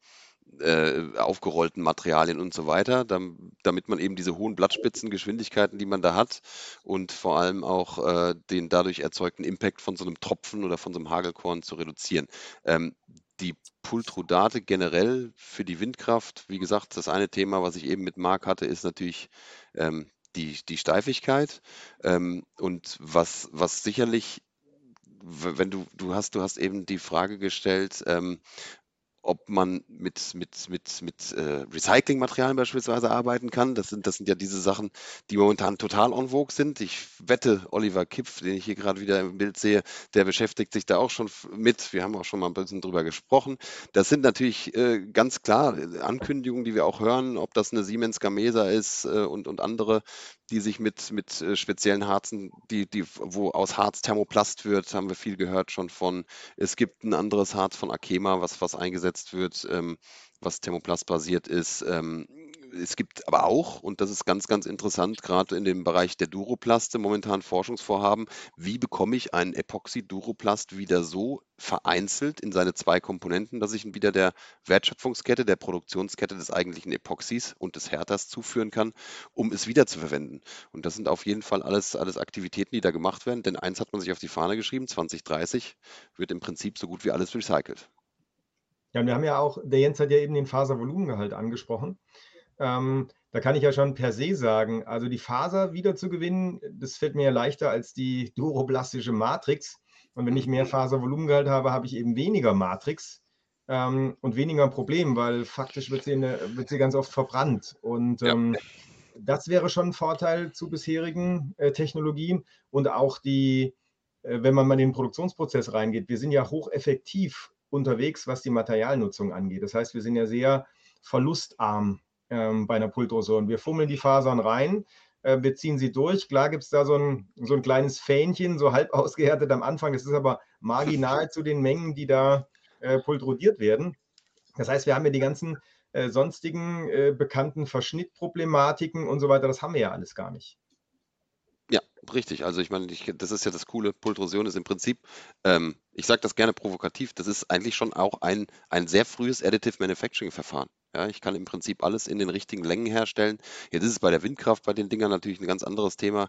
Speaker 3: äh, aufgerollten Materialien und so weiter, damit man eben diese hohen Blattspitzengeschwindigkeiten, die man da hat und vor allem auch äh, den dadurch erzeugten Impact von so einem Tropfen oder von so einem Hagelkorn zu reduzieren. Ähm, die Pultrudate generell für die Windkraft, wie gesagt, das eine Thema, was ich eben mit Marc hatte, ist natürlich ähm, die, die Steifigkeit. Ähm, und was, was sicherlich wenn du, du hast, du hast eben die Frage gestellt, ähm, ob man mit, mit, mit, mit äh, Recyclingmaterialien beispielsweise arbeiten kann. Das sind, das sind ja diese Sachen, die momentan total en vogue sind. Ich wette, Oliver Kipf, den ich hier gerade wieder im Bild sehe, der beschäftigt sich da auch schon mit. Wir haben auch schon mal ein bisschen drüber gesprochen. Das sind natürlich äh, ganz klar Ankündigungen, die wir auch hören, ob das eine Siemens Gamesa ist äh, und, und andere die sich mit, mit äh, speziellen Harzen, die, die, wo aus Harz Thermoplast wird, haben wir viel gehört schon von. Es gibt ein anderes Harz von Akema, was, was eingesetzt wird, ähm, was Thermoplast basiert ist. Ähm, es gibt aber auch, und das ist ganz, ganz interessant, gerade in dem Bereich der Duroplaste momentan Forschungsvorhaben, wie bekomme ich einen Epoxy-Duroplast wieder so vereinzelt in seine zwei Komponenten, dass ich ihn wieder der Wertschöpfungskette, der Produktionskette des eigentlichen Epoxys und des Härters zuführen kann, um es wieder zu verwenden. Und das sind auf jeden Fall alles, alles Aktivitäten, die da gemacht werden, denn eins hat man sich auf die Fahne geschrieben, 2030 wird im Prinzip so gut wie alles recycelt.
Speaker 5: Ja, und wir haben ja auch, der Jens hat ja eben den Faservolumengehalt angesprochen. Ähm, da kann ich ja schon per se sagen, also die Faser wieder zu gewinnen, das fällt mir ja leichter als die duroblastische Matrix. Und wenn ich mehr Faservolumengehalt habe, habe ich eben weniger Matrix ähm, und weniger Problem, weil faktisch wird sie, eine, wird sie ganz oft verbrannt. Und ja. ähm, das wäre schon ein Vorteil zu bisherigen äh, Technologien und auch die, äh, wenn man mal in den Produktionsprozess reingeht, wir sind ja hocheffektiv unterwegs, was die Materialnutzung angeht. Das heißt, wir sind ja sehr verlustarm ähm, bei einer Pultrosur. Wir fummeln die Fasern rein, äh, wir ziehen sie durch. Klar gibt es da so ein, so ein kleines Fähnchen, so halb ausgehärtet am Anfang. Das ist aber marginal zu den Mengen, die da äh, pultrodiert werden. Das heißt, wir haben ja die ganzen äh, sonstigen äh, bekannten Verschnittproblematiken und so weiter. Das haben wir ja alles gar nicht.
Speaker 3: Ja, richtig. Also ich meine, ich, das ist ja das Coole. Pultrosion ist im Prinzip, ähm, ich sage das gerne provokativ, das ist eigentlich schon auch ein, ein sehr frühes Additive Manufacturing Verfahren. Ja, ich kann im Prinzip alles in den richtigen Längen herstellen. Jetzt ist es bei der Windkraft bei den Dingern natürlich ein ganz anderes Thema.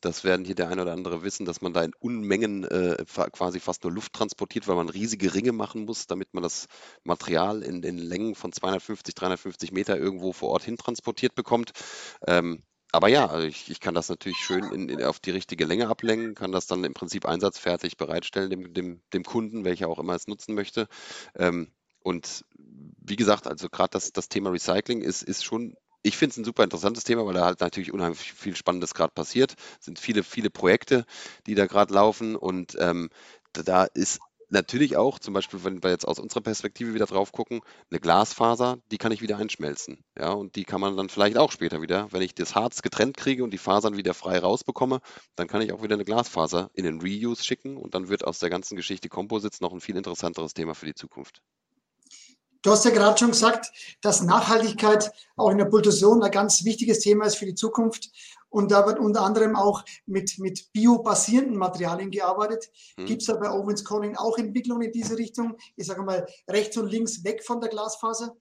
Speaker 3: Das werden hier der eine oder andere wissen, dass man da in Unmengen äh, quasi fast nur Luft transportiert, weil man riesige Ringe machen muss, damit man das Material in den Längen von 250, 350 Meter irgendwo vor Ort hin transportiert bekommt. Ähm, aber ja, also ich, ich kann das natürlich schön in, in, auf die richtige Länge ablenken, kann das dann im Prinzip einsatzfertig bereitstellen dem, dem, dem Kunden, welcher auch immer es nutzen möchte. Ähm, und wie gesagt, also gerade das, das Thema Recycling ist, ist schon, ich finde es ein super interessantes Thema, weil da halt natürlich unheimlich viel Spannendes gerade passiert. Es sind viele, viele Projekte, die da gerade laufen und ähm, da ist natürlich auch, zum Beispiel, wenn wir jetzt aus unserer Perspektive wieder drauf gucken, eine Glasfaser, die kann ich wieder einschmelzen. Ja, und die kann man dann vielleicht auch später wieder, wenn ich das Harz getrennt kriege und die Fasern wieder frei rausbekomme, dann kann ich auch wieder eine Glasfaser in den Reuse schicken und dann wird aus der ganzen Geschichte Composites noch ein viel interessanteres Thema für die Zukunft.
Speaker 4: Du hast ja gerade schon gesagt, dass Nachhaltigkeit auch in der Pultusion ein ganz wichtiges Thema ist für die Zukunft. Und da wird unter anderem auch mit, mit biobasierenden Materialien gearbeitet. Hm. Gibt es da bei Owens Corning auch Entwicklungen in diese Richtung? Ich sage mal, rechts und links weg von der Glasfaser?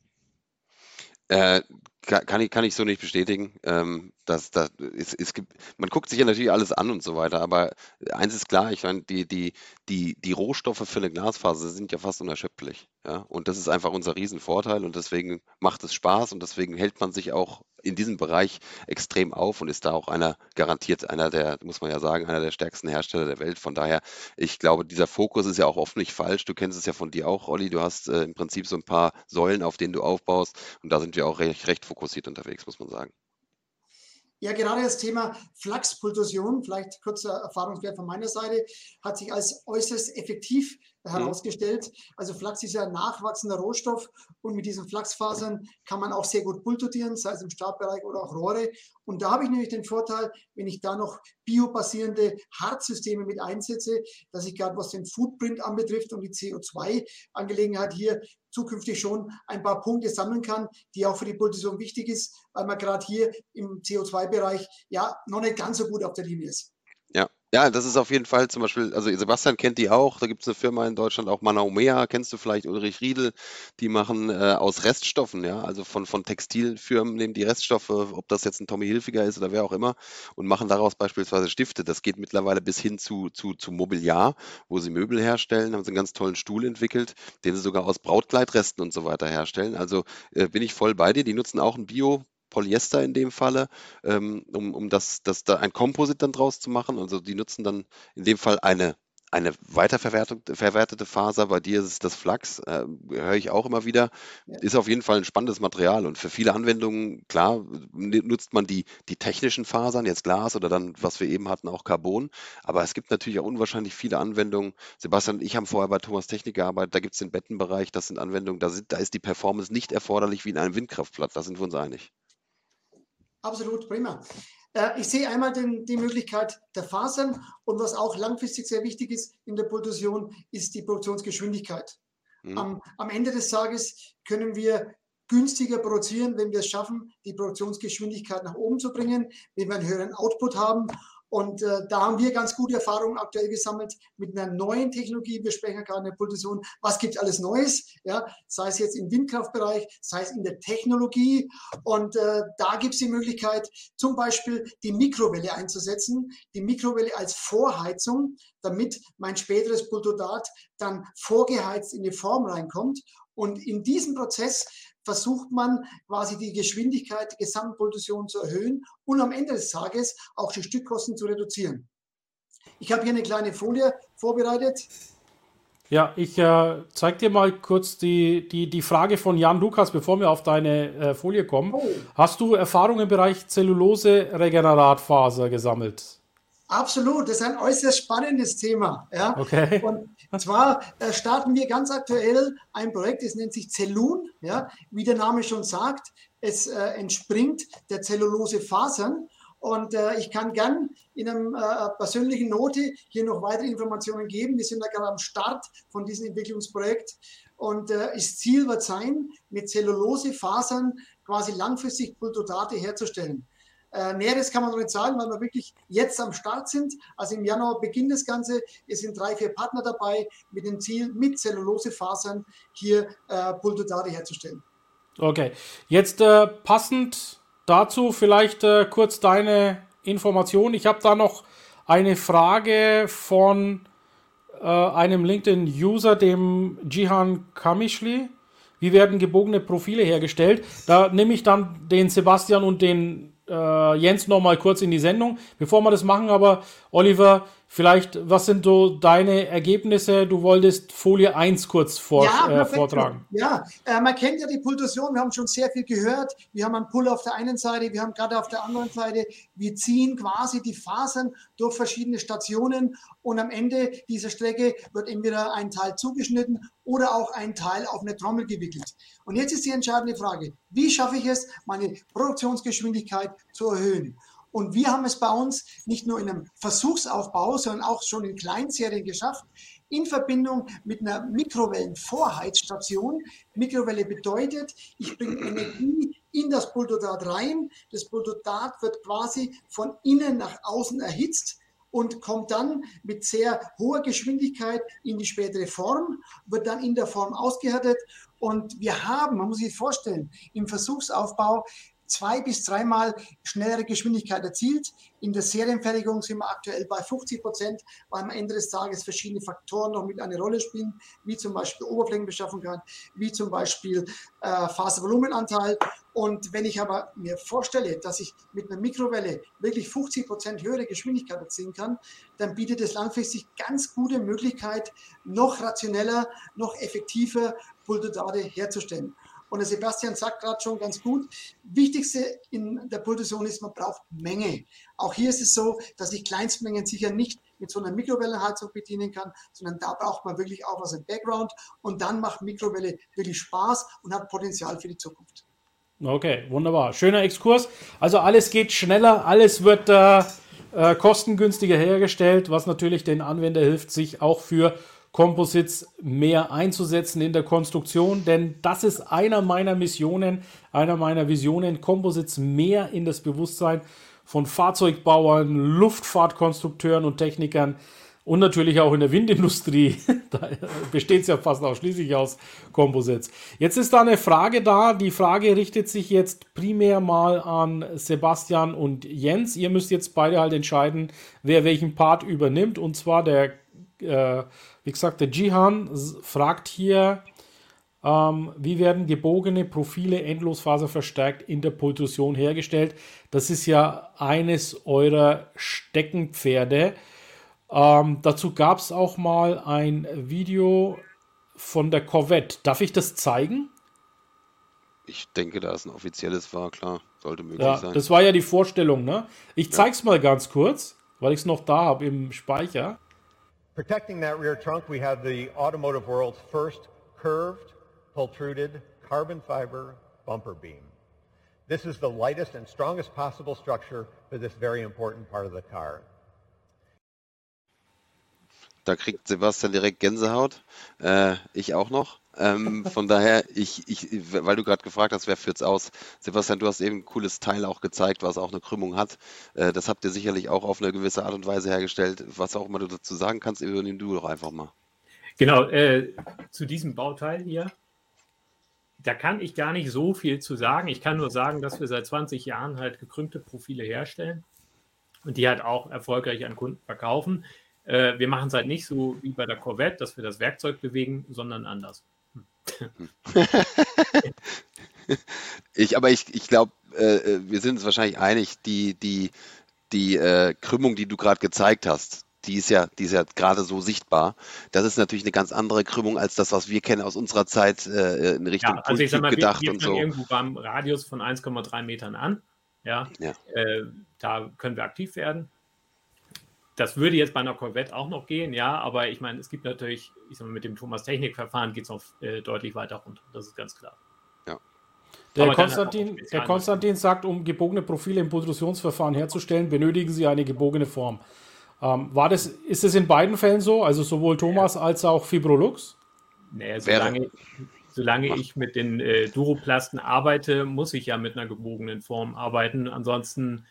Speaker 3: Äh, kann ich, kann ich so nicht bestätigen. Ähm, dass, es, es gibt, man guckt sich ja natürlich alles an und so weiter, aber eins ist klar, ich meine, die, die, die, die Rohstoffe für eine Glasfaser sind ja fast unerschöpflich. Ja? Und das ist einfach unser Riesenvorteil und deswegen macht es Spaß und deswegen hält man sich auch in diesem Bereich extrem auf und ist da auch einer garantiert einer der, muss man ja sagen, einer der stärksten Hersteller der Welt. Von daher, ich glaube, dieser Fokus ist ja auch oft nicht falsch. Du kennst es ja von dir auch, Olli. Du hast äh, im Prinzip so ein paar Säulen, auf denen du aufbaust und da sind wir auch recht, recht fokussiert unterwegs, muss man sagen.
Speaker 4: Ja, gerade das Thema Flachspultosion, vielleicht kurzer Erfahrungswert von meiner Seite, hat sich als äußerst effektiv. Herausgestellt. Also Flachs ist ja ein nachwachsender Rohstoff und mit diesen Flachsfasern kann man auch sehr gut pultotieren, sei es im Stabbereich oder auch Rohre. Und da habe ich nämlich den Vorteil, wenn ich da noch biobasierende Hartsysteme mit einsetze, dass ich gerade was den Footprint anbetrifft und die CO2-Angelegenheit hier zukünftig schon ein paar Punkte sammeln kann, die auch für die Pultotion wichtig ist, weil man gerade hier im CO2-Bereich ja noch nicht ganz so gut auf der Linie ist.
Speaker 3: Ja, das ist auf jeden Fall zum Beispiel, also Sebastian kennt die auch, da gibt es eine Firma in Deutschland, auch Manaumea, kennst du vielleicht, Ulrich Riedel, die machen äh, aus Reststoffen, ja, also von, von Textilfirmen nehmen die Reststoffe, ob das jetzt ein Tommy Hilfiger ist oder wer auch immer, und machen daraus beispielsweise Stifte. Das geht mittlerweile bis hin zu, zu, zu Mobiliar, wo sie Möbel herstellen, haben sie einen ganz tollen Stuhl entwickelt, den sie sogar aus Brautkleidresten und so weiter herstellen. Also äh, bin ich voll bei dir, die nutzen auch ein Bio, Polyester in dem Falle, ähm, um, um das, das da ein Komposit dann draus zu machen. Also die nutzen dann in dem Fall eine eine weiterverwertete Faser, bei dir ist es das Flachs, äh, höre ich auch immer wieder, ja. ist auf jeden Fall ein spannendes Material und für viele Anwendungen, klar, nutzt man die, die technischen Fasern, jetzt Glas oder dann, was wir eben hatten, auch Carbon, aber es gibt natürlich auch unwahrscheinlich viele Anwendungen. Sebastian und ich haben vorher bei Thomas Technik gearbeitet, da gibt es den Bettenbereich, das sind Anwendungen, da, sind, da ist die Performance nicht erforderlich wie in einem Windkraftblatt, da sind wir uns einig.
Speaker 4: Absolut, prima. Äh, ich sehe einmal den, die Möglichkeit der Fasern und was auch langfristig sehr wichtig ist in der Produktion, ist die Produktionsgeschwindigkeit. Mhm. Am, am Ende des Tages können wir günstiger produzieren, wenn wir es schaffen, die Produktionsgeschwindigkeit nach oben zu bringen, wenn wir einen höheren Output haben und äh, da haben wir ganz gute Erfahrungen aktuell gesammelt mit einer neuen Technologie. Wir sprechen gerade in der Position, was gibt alles Neues, ja, sei es jetzt im Windkraftbereich, sei es in der Technologie. Und äh, da gibt es die Möglichkeit, zum Beispiel die Mikrowelle einzusetzen, die Mikrowelle als Vorheizung, damit mein späteres Pultodat dann vorgeheizt in die Form reinkommt. Und in diesem Prozess versucht man quasi die Geschwindigkeit, die Gesamtproduktion zu erhöhen und am Ende des Tages auch die Stückkosten zu reduzieren. Ich habe hier eine kleine Folie vorbereitet.
Speaker 1: Ja, ich äh, zeige dir mal kurz die, die, die Frage von Jan Lukas, bevor wir auf deine äh, Folie kommen. Oh. Hast du Erfahrung im Bereich Zellulose-Regeneratfaser gesammelt?
Speaker 4: Absolut, das ist ein äußerst spannendes Thema. Ja?
Speaker 1: Okay.
Speaker 4: Und zwar äh, starten wir ganz aktuell ein Projekt, das nennt sich Zellun. Ja? Wie der Name schon sagt, es äh, entspringt der Zellulosefasern. Und äh, ich kann gern in einem äh, persönlichen Note hier noch weitere Informationen geben. Wir sind da gerade am Start von diesem Entwicklungsprojekt. Und äh, das Ziel wird sein, mit Zellulosefasern quasi langfristig Pultodate herzustellen. Äh, Näheres kann man noch nicht sagen, weil wir wirklich jetzt am Start sind. Also im Januar beginnt das Ganze. Es sind drei, vier Partner dabei mit dem Ziel, mit Zellulosefasern hier äh, Pultodate herzustellen.
Speaker 1: Okay, jetzt äh, passend dazu vielleicht äh, kurz deine Information. Ich habe da noch eine Frage von äh, einem LinkedIn-User, dem Jihan Kamishli. Wie werden gebogene Profile hergestellt? Da nehme ich dann den Sebastian und den äh, Jens noch mal kurz in die Sendung. Bevor wir das machen, aber Oliver, Vielleicht, was sind so deine Ergebnisse? Du wolltest Folie 1 kurz vor, ja, äh, vortragen.
Speaker 4: Ja, äh, man kennt ja die Pultation, wir haben schon sehr viel gehört. Wir haben einen Pull auf der einen Seite, wir haben gerade auf der anderen Seite, wir ziehen quasi die Fasern durch verschiedene Stationen und am Ende dieser Strecke wird entweder ein Teil zugeschnitten oder auch ein Teil auf eine Trommel gewickelt. Und jetzt ist die entscheidende Frage, wie schaffe ich es, meine Produktionsgeschwindigkeit zu erhöhen? Und wir haben es bei uns nicht nur in einem Versuchsaufbau, sondern auch schon in Kleinserien geschafft, in Verbindung mit einer Mikrowellenvorheizstation. Mikrowelle bedeutet, ich bringe Energie in das Pultodat rein. Das Pultodat wird quasi von innen nach außen erhitzt und kommt dann mit sehr hoher Geschwindigkeit in die spätere Form, wird dann in der Form ausgehärtet und wir haben, man muss sich vorstellen, im Versuchsaufbau zwei bis dreimal schnellere Geschwindigkeit erzielt. In der Serienfertigung sind wir aktuell bei 50 Prozent, weil am Ende des Tages verschiedene Faktoren noch mit eine Rolle spielen, wie zum Beispiel Oberflächenbeschaffenheit, wie zum Beispiel äh, Faservolumenanteil. Und wenn ich aber mir vorstelle, dass ich mit einer Mikrowelle wirklich 50 Prozent höhere Geschwindigkeit erzielen kann, dann bietet es langfristig ganz gute Möglichkeit, noch rationeller, noch effektiver Pultodate herzustellen. Und der Sebastian sagt gerade schon ganz gut, wichtigste in der Pultrusion ist, man braucht Menge. Auch hier ist es so, dass ich Kleinstmengen sicher nicht mit so einer Mikrowellenheizung bedienen kann, sondern da braucht man wirklich auch was im Background und dann macht Mikrowelle wirklich Spaß und hat Potenzial für die Zukunft.
Speaker 1: Okay, wunderbar. Schöner Exkurs. Also alles geht schneller, alles wird äh, äh, kostengünstiger hergestellt, was natürlich den Anwender hilft, sich auch für Composites mehr einzusetzen in der Konstruktion, denn das ist einer meiner Missionen, einer meiner Visionen, Composites mehr in das Bewusstsein von Fahrzeugbauern, Luftfahrtkonstrukteuren und Technikern und natürlich auch in der Windindustrie. da besteht es ja fast ausschließlich aus Composites. Jetzt ist da eine Frage da. Die Frage richtet sich jetzt primär mal an Sebastian und Jens. Ihr müsst jetzt beide halt entscheiden, wer welchen Part übernimmt. Und zwar der äh, wie gesagt, der Jihan fragt hier, ähm, wie werden gebogene Profile endlosfaserverstärkt in der Pultrusion hergestellt? Das ist ja eines eurer Steckenpferde. Ähm, dazu gab es auch mal ein Video von der Corvette. Darf ich das zeigen?
Speaker 3: Ich denke, da es ein offizielles war, klar, sollte möglich
Speaker 1: ja,
Speaker 3: sein.
Speaker 1: Das war ja die Vorstellung, ne? Ich zeig's ja. mal ganz kurz, weil ich es noch da habe im Speicher.
Speaker 7: Protecting that rear trunk, we have the automotive world's first curved, pultruded, carbon fiber bumper beam. This is the lightest and strongest possible structure for this very important part of the car.
Speaker 3: Da kriegt Sebastian direkt Gänsehaut. Äh, ich auch noch. Ähm, von daher, ich, ich, weil du gerade gefragt hast, wer führt's aus? Sebastian, du hast eben ein cooles Teil auch gezeigt, was auch eine Krümmung hat. Äh, das habt ihr sicherlich auch auf eine gewisse Art und Weise hergestellt. Was auch immer du dazu sagen kannst, übernimm du doch einfach mal.
Speaker 2: Genau, äh, zu diesem Bauteil hier, da kann ich gar nicht so viel zu sagen. Ich kann nur sagen, dass wir seit 20 Jahren halt gekrümmte Profile herstellen und die halt auch erfolgreich an Kunden verkaufen. Äh, wir machen es halt nicht so wie bei der Corvette, dass wir das Werkzeug bewegen, sondern anders.
Speaker 3: ich, aber ich, ich glaube, äh, äh, wir sind uns wahrscheinlich einig, die, die, die äh, Krümmung, die du gerade gezeigt hast, die ist ja, die ist ja gerade so sichtbar. Das ist natürlich eine ganz andere Krümmung als das, was wir kennen aus unserer Zeit äh, in Richtung
Speaker 2: ja, also ich sag mal,
Speaker 3: gedacht
Speaker 2: wir, wir
Speaker 3: und so.
Speaker 2: irgendwo beim Radius von 1,3 Metern an. Ja,
Speaker 3: ja.
Speaker 2: Äh, da können wir aktiv werden. Das würde jetzt bei einer Corvette auch noch gehen, ja, aber ich meine, es gibt natürlich, ich sag mal, mit dem Thomas Technikverfahren geht es noch äh, deutlich weiter runter. Das ist ganz klar.
Speaker 3: Ja.
Speaker 1: Der Konstantin, der Konstantin sagt, um gebogene Profile im Pultrusionsverfahren herzustellen, benötigen Sie eine gebogene Form. Ähm, war das, ist es in beiden Fällen so? Also sowohl Thomas ja. als auch Fibrolux?
Speaker 2: Nee, solange, solange ich mit den äh, Duroplasten arbeite, muss ich ja mit einer gebogenen Form arbeiten. Ansonsten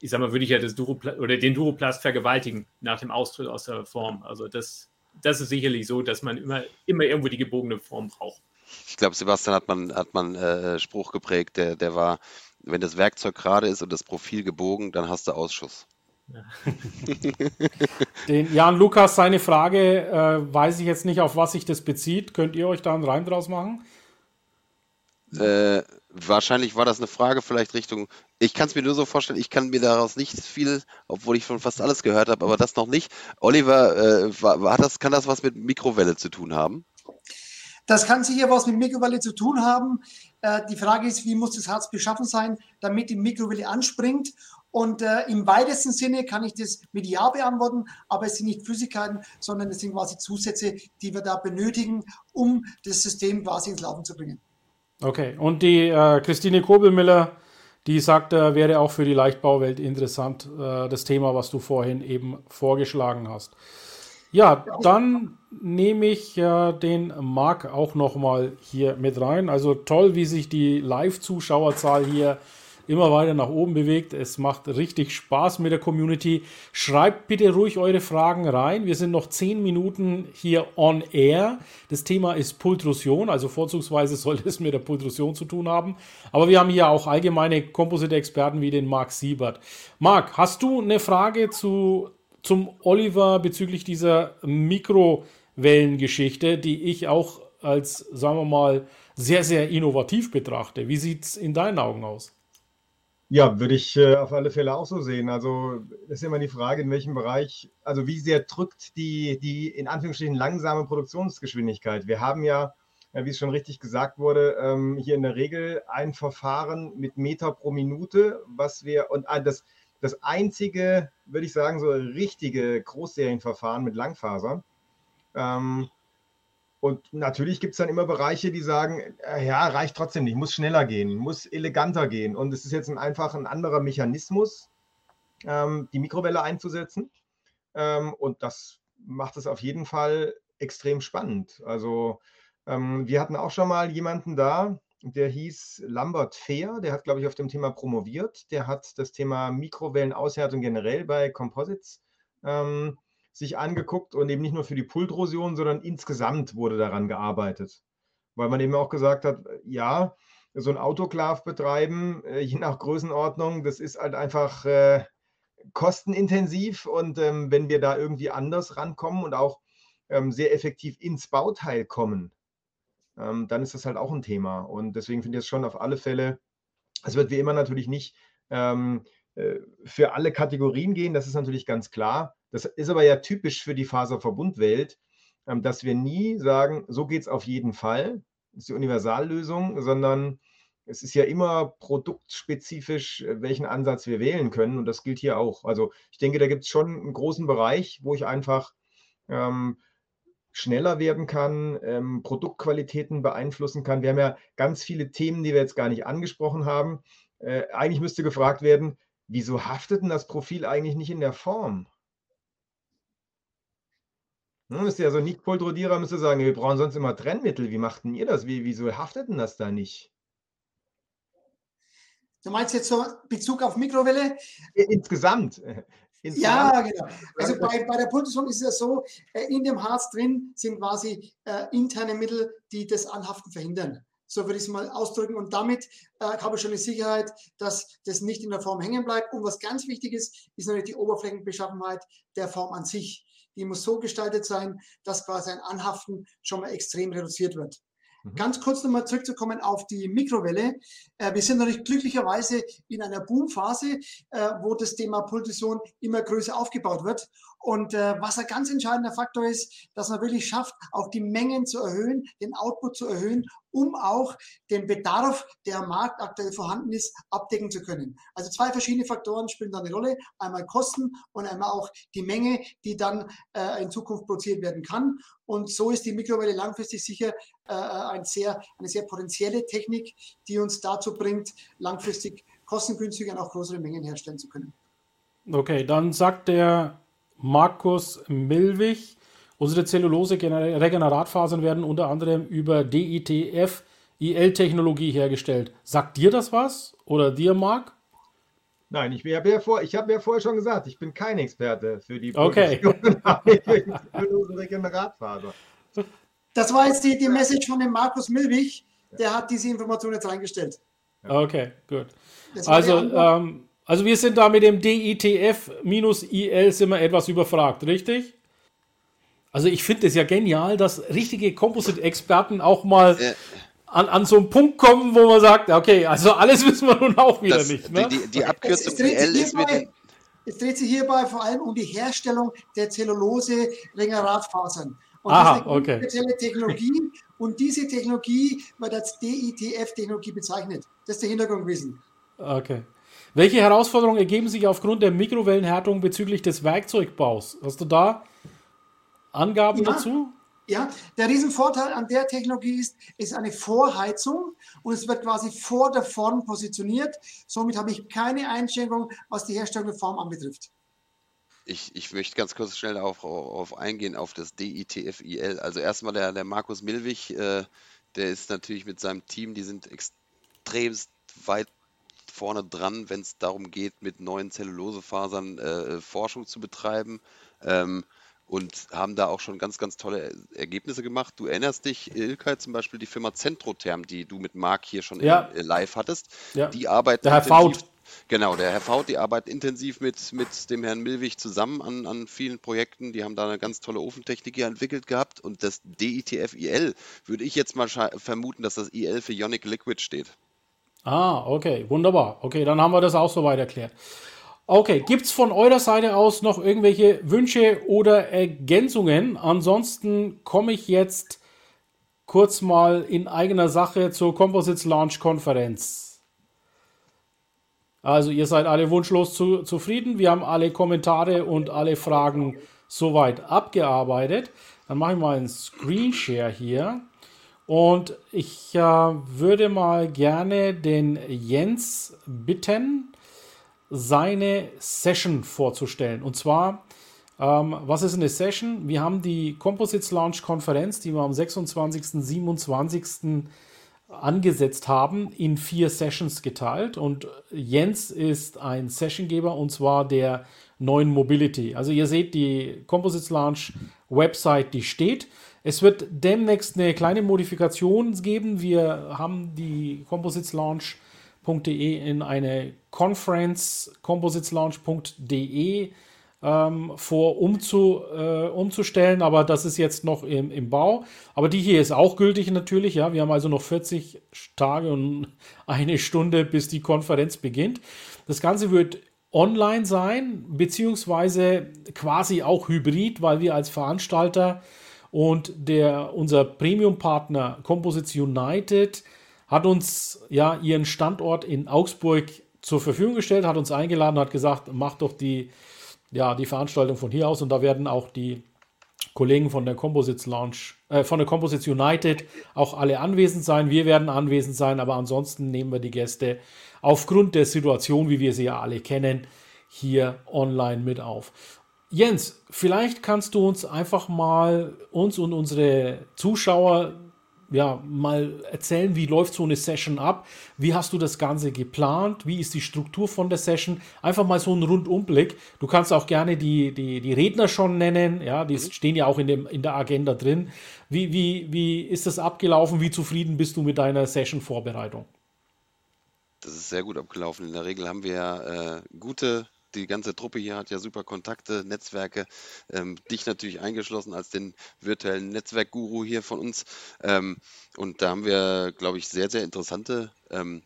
Speaker 2: ich sag mal, würde ich ja das Duropla oder den Duroplast vergewaltigen nach dem Austritt aus der Form. Also das, das ist sicherlich so, dass man immer, immer irgendwo die gebogene Form braucht.
Speaker 3: Ich glaube, Sebastian hat man, hat man äh, Spruch geprägt, der, der war, wenn das Werkzeug gerade ist und das Profil gebogen, dann hast du Ausschuss. Ja.
Speaker 1: Den Jan Lukas, seine Frage, äh, weiß ich jetzt nicht, auf was sich das bezieht. Könnt ihr euch da einen Reim draus machen?
Speaker 3: Äh, wahrscheinlich war das eine Frage vielleicht Richtung, ich kann es mir nur so vorstellen, ich kann mir daraus nicht viel, obwohl ich schon fast alles gehört habe, aber das noch nicht. Oliver, äh, war, das, kann das was mit Mikrowelle zu tun haben?
Speaker 4: Das kann sicher was mit Mikrowelle zu tun haben. Äh, die Frage ist, wie muss das Harz beschaffen sein, damit die Mikrowelle anspringt? Und äh, im weitesten Sinne kann ich das mit Ja beantworten, aber es sind nicht Flüssigkeiten, sondern es sind quasi Zusätze, die wir da benötigen, um das System quasi ins Laufen zu bringen.
Speaker 1: Okay, und die äh, Christine Kobelmüller, die sagt, äh, wäre auch für die Leichtbauwelt interessant, äh, das Thema, was du vorhin eben vorgeschlagen hast. Ja, dann nehme ich äh, den Marc auch nochmal hier mit rein. Also toll, wie sich die Live-Zuschauerzahl hier immer weiter nach oben bewegt. Es macht richtig Spaß mit der Community. Schreibt bitte ruhig eure Fragen rein. Wir sind noch zehn Minuten hier on air. Das Thema ist Pultrusion, also vorzugsweise sollte es mit der Pultrusion zu tun haben. Aber wir haben hier auch allgemeine Composite-Experten wie den Marc Siebert. Marc, hast du eine Frage zu, zum Oliver bezüglich dieser Mikrowellengeschichte, die ich auch als, sagen wir mal, sehr, sehr innovativ betrachte. Wie sieht es in deinen Augen aus?
Speaker 5: Ja, würde ich äh, auf alle Fälle auch so sehen. Also ist immer die Frage, in welchem Bereich, also wie sehr drückt die, die in Anführungsstrichen langsame Produktionsgeschwindigkeit. Wir haben ja, ja wie es schon richtig gesagt wurde, ähm, hier in der Regel ein Verfahren mit Meter pro Minute, was wir, und äh, das, das einzige, würde ich sagen, so richtige Großserienverfahren mit Langfaser. Ähm, und natürlich gibt es dann immer Bereiche, die sagen, äh, ja, reicht trotzdem nicht, muss schneller gehen, muss eleganter gehen. Und es ist jetzt ein, einfach ein anderer Mechanismus, ähm, die Mikrowelle einzusetzen. Ähm, und das macht es auf jeden Fall extrem spannend. Also ähm, wir hatten auch schon mal jemanden da, der hieß Lambert Fehr, der hat, glaube ich, auf dem Thema promoviert. Der hat das Thema Mikrowellenaushärtung generell bei Composites ähm, sich angeguckt und eben nicht nur für die Pultrosion, sondern insgesamt wurde daran gearbeitet. Weil man eben auch gesagt hat, ja, so ein Autoklav betreiben, äh, je nach Größenordnung, das ist halt einfach äh, kostenintensiv und ähm, wenn wir da irgendwie anders rankommen und auch ähm, sehr effektiv ins Bauteil kommen, ähm, dann ist das halt auch ein Thema. Und deswegen finde ich es schon auf alle Fälle, es wird wie immer natürlich nicht ähm, äh, für alle Kategorien gehen, das ist natürlich ganz klar. Das ist aber ja typisch für die Faserverbundwelt, ähm, dass wir nie sagen, so geht es auf jeden Fall, das ist die Universallösung, sondern es ist ja immer produktspezifisch, äh, welchen Ansatz wir wählen können. Und das gilt hier auch. Also ich denke, da gibt es schon einen großen Bereich, wo ich einfach ähm, schneller werden kann, ähm, Produktqualitäten beeinflussen kann. Wir haben ja ganz viele Themen, die wir jetzt gar nicht angesprochen haben. Äh, eigentlich müsste gefragt werden, wieso haftet denn das Profil eigentlich nicht in der Form? Müsste ja so Nick Poltrodierer müsste sagen, wir brauchen sonst immer Trennmittel. Wie macht denn ihr das? Wie, wieso haftet denn das da nicht?
Speaker 4: Du meinst jetzt so Bezug auf Mikrowelle?
Speaker 5: Insgesamt.
Speaker 4: Insgesamt. Ja, genau. Also bei, bei der Pulsation ist es ja so, äh, in dem Harz drin sind quasi äh, interne Mittel, die das Anhaften verhindern. So würde ich es mal ausdrücken. Und damit äh, habe ich schon die Sicherheit, dass das nicht in der Form hängen bleibt. Und was ganz wichtig ist, ist natürlich die Oberflächenbeschaffenheit der Form an sich die muss so gestaltet sein, dass quasi ein Anhaften schon mal extrem reduziert wird. Mhm. Ganz kurz nochmal zurückzukommen auf die Mikrowelle. Äh, wir sind natürlich glücklicherweise in einer Boomphase, äh, wo das Thema Pultison immer größer aufgebaut wird. Und äh, was ein ganz entscheidender Faktor ist, dass man wirklich schafft, auch die Mengen zu erhöhen, den Output zu erhöhen, um auch den Bedarf, der am Markt aktuell vorhanden ist, abdecken zu können. Also zwei verschiedene Faktoren spielen da eine Rolle. Einmal Kosten und einmal auch die Menge, die dann äh, in Zukunft produziert werden kann. Und so ist die Mikrowelle langfristig sicher äh, ein sehr, eine sehr potenzielle Technik, die uns dazu bringt, langfristig kostengünstiger und auch größere Mengen herstellen zu können.
Speaker 1: Okay, dann sagt der Markus Milwig. Unsere Zellulose-Regeneratfasern werden unter anderem über DITF IL-Technologie hergestellt. Sagt dir das was? Oder dir, Marc?
Speaker 5: Nein, ich habe ja, vor, hab ja vorher schon gesagt, ich bin kein Experte für die
Speaker 1: okay.
Speaker 4: Regeneratfaser. Das war jetzt die, die Message von dem Markus Milwig. Der hat diese Information jetzt reingestellt.
Speaker 1: Okay, gut. Also, ähm, also wir sind da mit dem DITF-IL sind wir etwas überfragt, richtig? Also ich finde es ja genial, dass richtige Composite-Experten auch mal äh, an, an so einen Punkt kommen, wo man sagt, okay, also alles wissen wir nun auch wieder das, nicht.
Speaker 3: Ne? Die, die Abkürzung IL ist mit
Speaker 4: den es dreht sich hierbei vor allem um die Herstellung der Zellulose-Regeneratfasern. Und
Speaker 1: Aha,
Speaker 4: das ist eine
Speaker 1: okay.
Speaker 4: spezielle Technologie. Und diese Technologie wird als DITF-Technologie bezeichnet. Das ist der Hintergrundwissen.
Speaker 1: Okay. Welche Herausforderungen ergeben sich aufgrund der Mikrowellenhärtung bezüglich des Werkzeugbaus? Hast du da Angaben ja, dazu?
Speaker 4: Ja, der Riesenvorteil an der Technologie ist, es ist eine Vorheizung und es wird quasi vor der Form positioniert. Somit habe ich keine Einschränkung, was die Herstellung der Form anbetrifft.
Speaker 3: Ich, ich möchte ganz kurz schnell auf, auf eingehen, auf das DITFIL. Also erstmal der, der Markus Milwig, äh, der ist natürlich mit seinem Team, die sind extremst weit vorne dran, wenn es darum geht, mit neuen Zellulosefasern äh, Forschung zu betreiben. Ähm, und haben da auch schon ganz, ganz tolle Ergebnisse gemacht. Du erinnerst dich, Ilkay, zum Beispiel die Firma Centrotherm, die du mit Marc hier schon
Speaker 1: Ja.
Speaker 3: in, äh, live hattest.
Speaker 1: Ja.
Speaker 3: Die arbeiten
Speaker 1: Der Herr Faut.
Speaker 3: Genau, der Herr Faut, die arbeitet intensiv mit, mit dem Herrn Milwig zusammen an, an vielen Projekten. Die haben da eine ganz tolle Ofentechnik hier entwickelt gehabt. Und das DITF-IL würde ich jetzt mal vermuten, dass das IL für Ionic Liquid steht.
Speaker 1: Ah, okay, wunderbar. Okay, dann haben wir das auch soweit erklärt. Okay, gibt es von eurer Seite aus noch irgendwelche Wünsche oder Ergänzungen? Ansonsten komme ich jetzt kurz mal in eigener Sache zur Composites Launch Konferenz. Also ihr seid alle wunschlos zu, zufrieden. Wir haben alle Kommentare und alle Fragen soweit abgearbeitet. Dann mache ich mal einen Screenshare hier. Und ich äh, würde mal gerne den Jens bitten, seine Session vorzustellen. Und zwar, ähm, was ist eine Session? Wir haben die Composites Launch Konferenz, die wir am 26. 27. angesetzt haben, in vier Sessions geteilt. Und Jens ist ein Sessiongeber und zwar der neuen Mobility. Also ihr seht die Composites Launch Website, die steht. Es wird demnächst eine kleine Modifikation geben. Wir haben die Composites Launch.de in eine Conference compositeslaunch.de ähm, vor umzu, äh, umzustellen, aber das ist jetzt noch im, im Bau. Aber die hier ist auch gültig natürlich, ja. Wir haben also noch 40 Tage und eine Stunde, bis die Konferenz beginnt. Das Ganze wird online sein, beziehungsweise quasi auch hybrid, weil wir als Veranstalter und der, unser Premium-Partner Composites United hat uns ja ihren Standort in Augsburg zur Verfügung gestellt, hat uns eingeladen, hat gesagt, macht doch die, ja, die Veranstaltung von hier aus und da werden auch die Kollegen von der Composites Launch, äh, von der Composites United auch alle anwesend sein. Wir werden anwesend sein, aber ansonsten nehmen wir die Gäste aufgrund der Situation, wie wir sie ja alle kennen, hier online mit auf. Jens, vielleicht kannst du uns einfach mal uns und unsere Zuschauer ja mal erzählen, wie läuft so eine Session ab? Wie hast du das Ganze geplant? Wie ist die Struktur von der Session? Einfach mal so einen Rundumblick. Du kannst auch gerne die, die, die Redner schon nennen, ja, die stehen ja auch in, dem, in der Agenda drin. Wie, wie, wie ist das abgelaufen? Wie zufrieden bist du mit deiner Session-Vorbereitung?
Speaker 3: Das ist sehr gut abgelaufen. In der Regel haben wir ja äh, gute, die ganze Truppe hier hat ja super Kontakte, Netzwerke, ähm, dich natürlich eingeschlossen als den virtuellen Netzwerkguru hier von uns. Ähm, und da haben wir, glaube ich, sehr, sehr interessante ähm,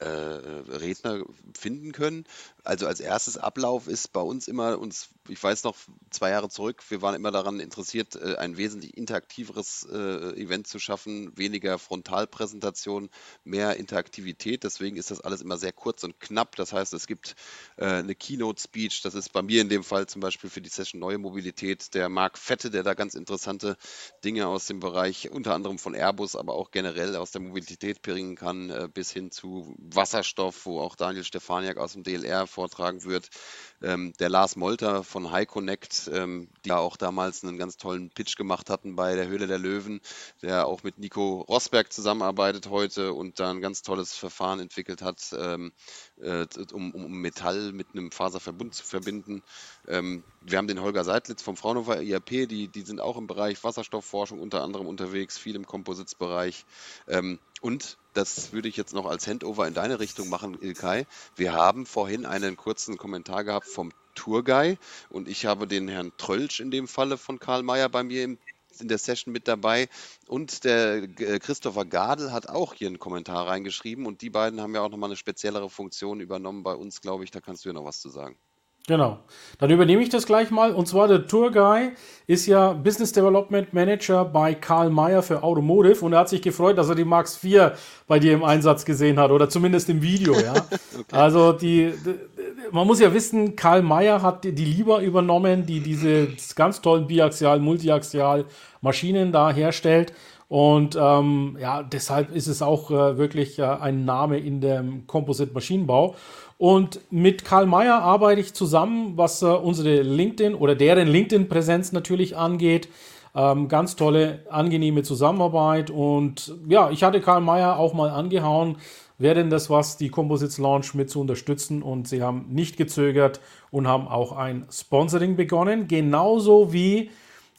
Speaker 3: äh, Redner finden können. Also als erstes Ablauf ist bei uns immer uns, ich weiß noch, zwei Jahre zurück, wir waren immer daran interessiert, äh, ein wesentlich interaktiveres äh, Event zu schaffen, weniger Frontalpräsentation, mehr Interaktivität. Deswegen ist das alles immer sehr kurz und knapp. Das heißt, es gibt äh, eine Keynote-Speech, das ist bei mir in dem Fall zum Beispiel für die Session Neue Mobilität der Marc Fette, der da ganz interessante Dinge aus dem Bereich unter anderem von Airbus, aber auch generell aus der Mobilität bringen kann, bis hin zu Wasserstoff, wo auch Daniel Stefaniak aus dem DLR vortragen wird. Ähm, der Lars Molter von High Connect, ähm, die ja auch damals einen ganz tollen Pitch gemacht hatten bei der Höhle der Löwen, der auch mit Nico Rosberg zusammenarbeitet heute und da ein ganz tolles Verfahren entwickelt hat, ähm, äh, um, um Metall mit einem Faserverbund zu verbinden. Ähm, wir haben den Holger Seidlitz vom Fraunhofer IAP, die, die sind auch im Bereich Wasserstoffforschung unter anderem unterwegs, viel im Composites-Bereich. Ähm, und das würde ich jetzt noch als Handover in deine Richtung machen, Ilkay. Wir haben vorhin einen kurzen Kommentar gehabt vom Tourguy und ich habe den Herrn Trölsch in dem Falle von Karl Mayer bei mir im, in der Session mit dabei und der äh, Christopher Gadel hat auch hier einen Kommentar reingeschrieben und die beiden haben ja auch nochmal eine speziellere Funktion übernommen bei uns, glaube ich. Da kannst du ja noch was zu sagen.
Speaker 1: Genau. Dann übernehme ich das gleich mal. Und zwar der Tourguy ist ja Business Development Manager bei Karl Mayer für Automotive und er hat sich gefreut, dass er die Marks 4 bei dir im Einsatz gesehen hat oder zumindest im Video, ja. okay. Also die, die, man muss ja wissen, Karl Mayer hat die, die Lieber übernommen, die diese ganz tollen biaxial, multiaxial Maschinen da herstellt. Und ähm, ja, deshalb ist es auch äh, wirklich äh, ein Name in dem Composite Maschinenbau. Und mit Karl Mayer arbeite ich zusammen, was äh, unsere LinkedIn oder deren LinkedIn-Präsenz natürlich angeht. Ähm, ganz tolle, angenehme Zusammenarbeit. Und ja, ich hatte Karl Mayer auch mal angehauen, wäre denn das was, die Composites Launch mit zu unterstützen und sie haben nicht gezögert und haben auch ein Sponsoring begonnen, genauso wie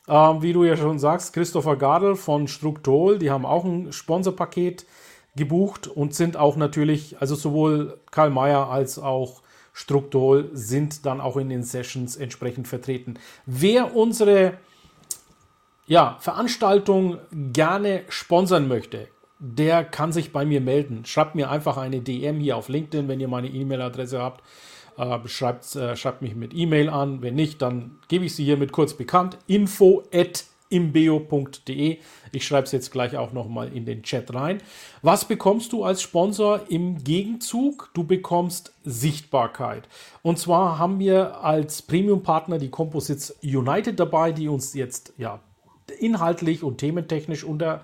Speaker 1: ähm, wie du ja schon sagst, Christopher Gardel von Struktol, die haben auch ein Sponsorpaket gebucht und sind auch natürlich, also sowohl Karl Mayer als auch Struktol sind dann auch in den Sessions entsprechend vertreten. Wer unsere ja, Veranstaltung gerne sponsern möchte, der kann sich bei mir melden. Schreibt mir einfach eine DM hier auf LinkedIn, wenn ihr meine E-Mail-Adresse habt. Äh, schreibt, äh, schreibt mich mit E-Mail an. Wenn nicht, dann gebe ich sie hiermit kurz bekannt. Info at imbeo.de. Ich schreibe es jetzt gleich auch nochmal in den Chat rein. Was bekommst du als Sponsor im Gegenzug? Du bekommst Sichtbarkeit. Und zwar haben wir als Premium-Partner die Composites United dabei, die uns jetzt ja inhaltlich und thementechnisch unter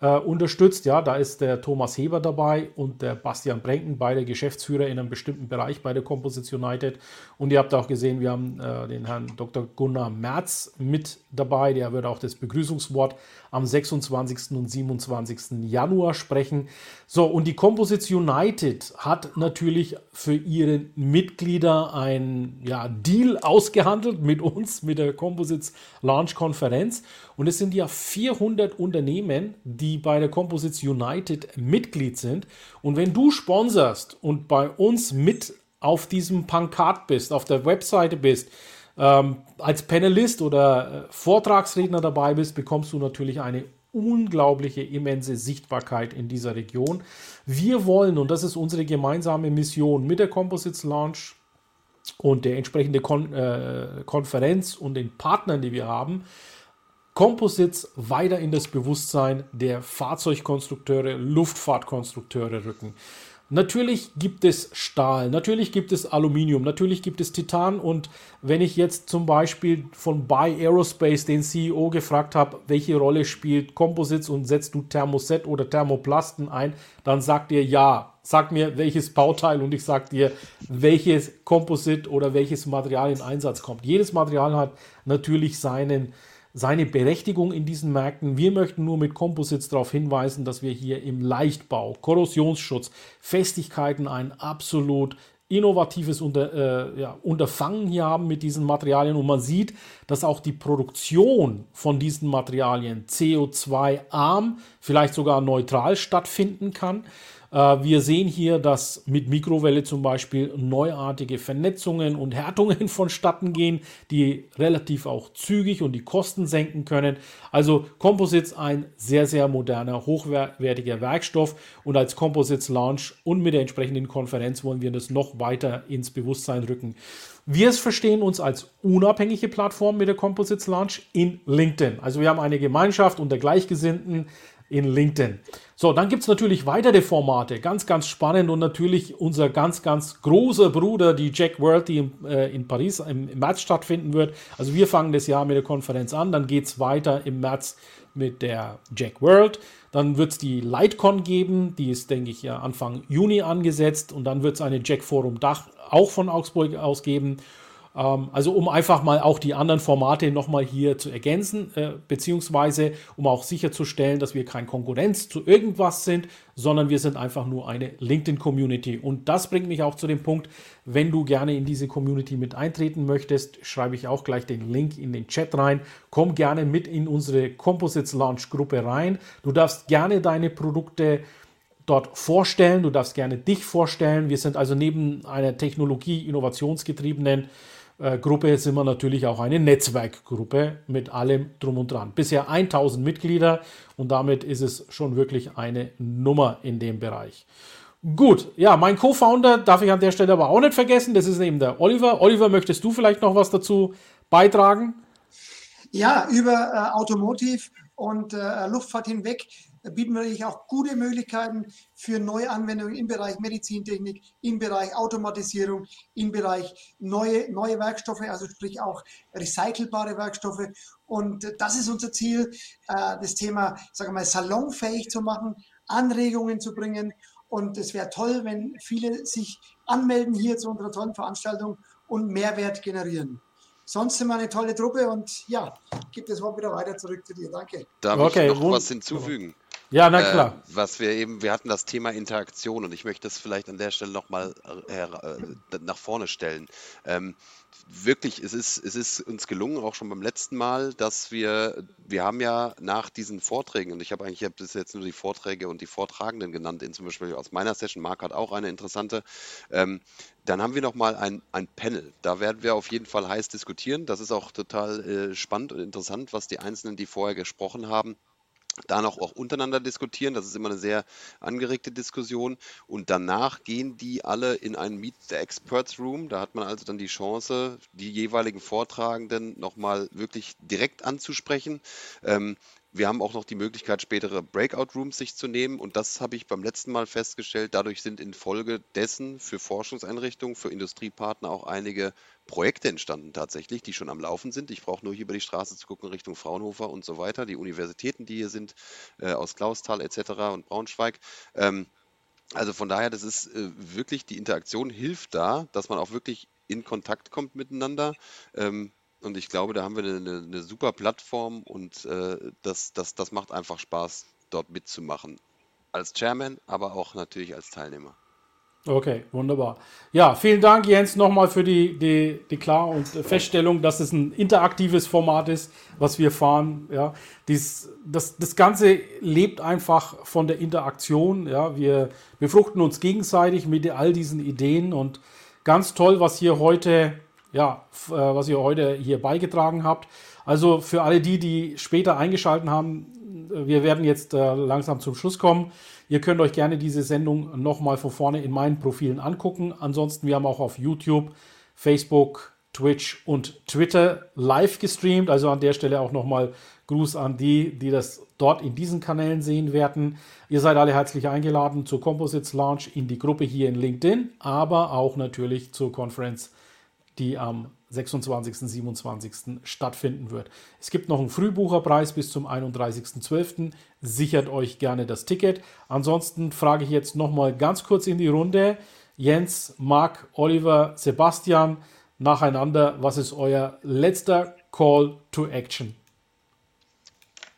Speaker 1: äh, unterstützt. Ja, da ist der Thomas Heber dabei und der Bastian Brenken, beide Geschäftsführer in einem bestimmten Bereich bei der Composites United. Und ihr habt auch gesehen, wir haben äh, den Herrn Dr. Gunnar Merz mit dabei. Der wird auch das Begrüßungswort am 26. und 27. Januar sprechen. So, und die Composites United hat natürlich für ihre Mitglieder ein ja, Deal ausgehandelt mit uns, mit der Composites Launch Konferenz. Und es sind ja 400 Unternehmen, die bei der Composites United Mitglied sind. Und wenn du sponserst und bei uns mit auf diesem Pankat bist, auf der Webseite bist, ähm, als Panelist oder äh, Vortragsredner dabei bist, bekommst du natürlich eine unglaubliche, immense Sichtbarkeit in dieser Region. Wir wollen, und das ist unsere gemeinsame Mission mit der Composites Launch und der entsprechenden Kon äh, Konferenz und den Partnern, die wir haben, Composites weiter in das Bewusstsein der Fahrzeugkonstrukteure, Luftfahrtkonstrukteure rücken. Natürlich gibt es Stahl, natürlich gibt es Aluminium, natürlich gibt es Titan und wenn ich jetzt zum Beispiel von Buy Aerospace den CEO gefragt habe, welche Rolle spielt Composites und setzt du Thermoset oder Thermoplasten ein, dann sagt er ja. Sag mir welches Bauteil und ich sag dir, welches Composite oder welches Material in Einsatz kommt. Jedes Material hat natürlich seinen seine Berechtigung in diesen Märkten. Wir möchten nur mit Composites darauf hinweisen, dass wir hier im Leichtbau, Korrosionsschutz, Festigkeiten ein absolut innovatives Unter, äh, ja, Unterfangen hier haben mit diesen Materialien und man sieht, dass auch die Produktion von diesen Materialien CO2-arm, vielleicht sogar neutral stattfinden kann. Äh, wir sehen hier, dass mit Mikrowelle zum Beispiel neuartige Vernetzungen und Härtungen vonstatten gehen, die relativ auch zügig und die Kosten senken können. Also Composites ein sehr, sehr moderner, hochwertiger Werkstoff und als Composites Launch und mit der entsprechenden Konferenz wollen wir das noch weiter ins Bewusstsein rücken. Wir verstehen uns als unabhängige Plattform mit der Composites Launch in LinkedIn. Also wir haben eine Gemeinschaft unter Gleichgesinnten in LinkedIn. So, dann gibt es natürlich weitere Formate, ganz, ganz spannend und natürlich unser ganz, ganz großer Bruder, die Jack World, die in, äh, in Paris im, im, März stattfinden wird. Also wir fangen das Jahr mit der Konferenz an, dann geht es weiter im März mit der Jack World. Dann wird es die Lightcon geben, die ist, denke ich, ja Anfang Juni angesetzt und dann wird es eine Jack Forum Dach auch von Augsburg aus geben. Ähm, also um einfach mal auch die anderen Formate nochmal hier zu ergänzen, äh, beziehungsweise um auch sicherzustellen, dass wir kein Konkurrenz zu irgendwas sind, sondern wir sind einfach nur eine LinkedIn-Community. Und das bringt mich auch zu dem Punkt, wenn du gerne in diese Community mit eintreten möchtest, schreibe ich auch gleich den Link in den Chat rein. Komm gerne mit in unsere Composites Launch Gruppe rein. Du darfst gerne deine Produkte dort vorstellen. Du darfst gerne dich vorstellen. Wir sind also neben einer Technologie-innovationsgetriebenen äh, Gruppe sind wir natürlich auch eine Netzwerkgruppe mit allem drum und dran. Bisher 1000 Mitglieder und damit ist es schon wirklich eine Nummer in dem Bereich. Gut, ja, mein Co-Founder darf ich an der Stelle aber auch nicht vergessen. Das ist eben der Oliver. Oliver, möchtest du vielleicht noch was dazu beitragen?
Speaker 4: Ja, über äh, Automotive und äh, Luftfahrt hinweg bieten wir natürlich auch gute Möglichkeiten für neue Anwendungen im Bereich Medizintechnik, im Bereich Automatisierung, im Bereich neue, neue Werkstoffe, also sprich auch recycelbare Werkstoffe. Und das ist unser Ziel, äh, das Thema, sagen wir mal, salonfähig zu machen, Anregungen zu bringen. Und es wäre toll, wenn viele sich anmelden hier zu unserer tollen Veranstaltung und Mehrwert generieren. Sonst sind wir eine tolle Truppe und ja, gibt das Wort wieder weiter zurück zu dir. Danke.
Speaker 3: Darf okay, ich noch was hinzufügen?
Speaker 1: Ja, na klar.
Speaker 3: Äh, was wir eben, wir hatten das Thema Interaktion und ich möchte das vielleicht an der Stelle nochmal äh, äh, nach vorne stellen. Ähm, wirklich, es ist, es ist uns gelungen, auch schon beim letzten Mal, dass wir, wir haben ja nach diesen Vorträgen, und ich habe eigentlich, ich habe das jetzt nur die Vorträge und die Vortragenden genannt, in zum Beispiel aus meiner Session, Marc hat auch eine interessante, ähm, dann haben wir nochmal ein, ein Panel. Da werden wir auf jeden Fall heiß diskutieren. Das ist auch total äh, spannend und interessant, was die Einzelnen, die vorher gesprochen haben, da noch auch untereinander diskutieren. Das ist immer eine sehr angeregte Diskussion. Und danach gehen die alle in einen Meet the Experts Room. Da hat man also dann die Chance, die jeweiligen Vortragenden nochmal wirklich direkt anzusprechen. Ähm, wir haben auch noch die Möglichkeit, spätere Breakout-Rooms sich zu nehmen. Und das habe ich beim letzten Mal festgestellt. Dadurch sind infolge dessen für Forschungseinrichtungen, für Industriepartner auch einige Projekte entstanden tatsächlich, die schon am Laufen sind. Ich brauche nur hier über die Straße zu gucken Richtung Fraunhofer und so weiter. Die Universitäten, die hier sind, äh, aus Klausthal etc. und Braunschweig. Ähm, also von daher, das ist äh, wirklich, die Interaktion hilft da, dass man auch wirklich in Kontakt kommt miteinander. Ähm, und ich glaube, da haben wir eine, eine super Plattform und äh, das, das, das macht einfach Spaß, dort mitzumachen. Als Chairman, aber auch natürlich als Teilnehmer.
Speaker 1: Okay, wunderbar. Ja, vielen Dank, Jens, nochmal für die, die, die Klar- und Feststellung, dass es ein interaktives Format ist, was wir fahren. Ja, Dies, das, das Ganze lebt einfach von der Interaktion. Ja, wir befruchten uns gegenseitig mit all diesen Ideen und ganz toll, was hier heute, ja, äh, was ihr heute hier beigetragen habt. Also für alle die, die später eingeschaltet haben, wir werden jetzt äh, langsam zum Schluss kommen. Ihr könnt euch gerne diese Sendung nochmal von vorne in meinen Profilen angucken. Ansonsten, wir haben auch auf YouTube, Facebook, Twitch und Twitter live gestreamt. Also an der Stelle auch nochmal Gruß an die, die das dort in diesen Kanälen sehen werden. Ihr seid alle herzlich eingeladen zur Composites Launch in die Gruppe hier in LinkedIn, aber auch natürlich zur Konferenz, die am 26. 27. stattfinden wird. Es gibt noch einen Frühbucherpreis bis zum 31.12. Sichert euch gerne das Ticket. Ansonsten frage ich jetzt noch mal ganz kurz in die Runde. Jens, Marc, Oliver, Sebastian, nacheinander, was ist euer letzter Call to Action?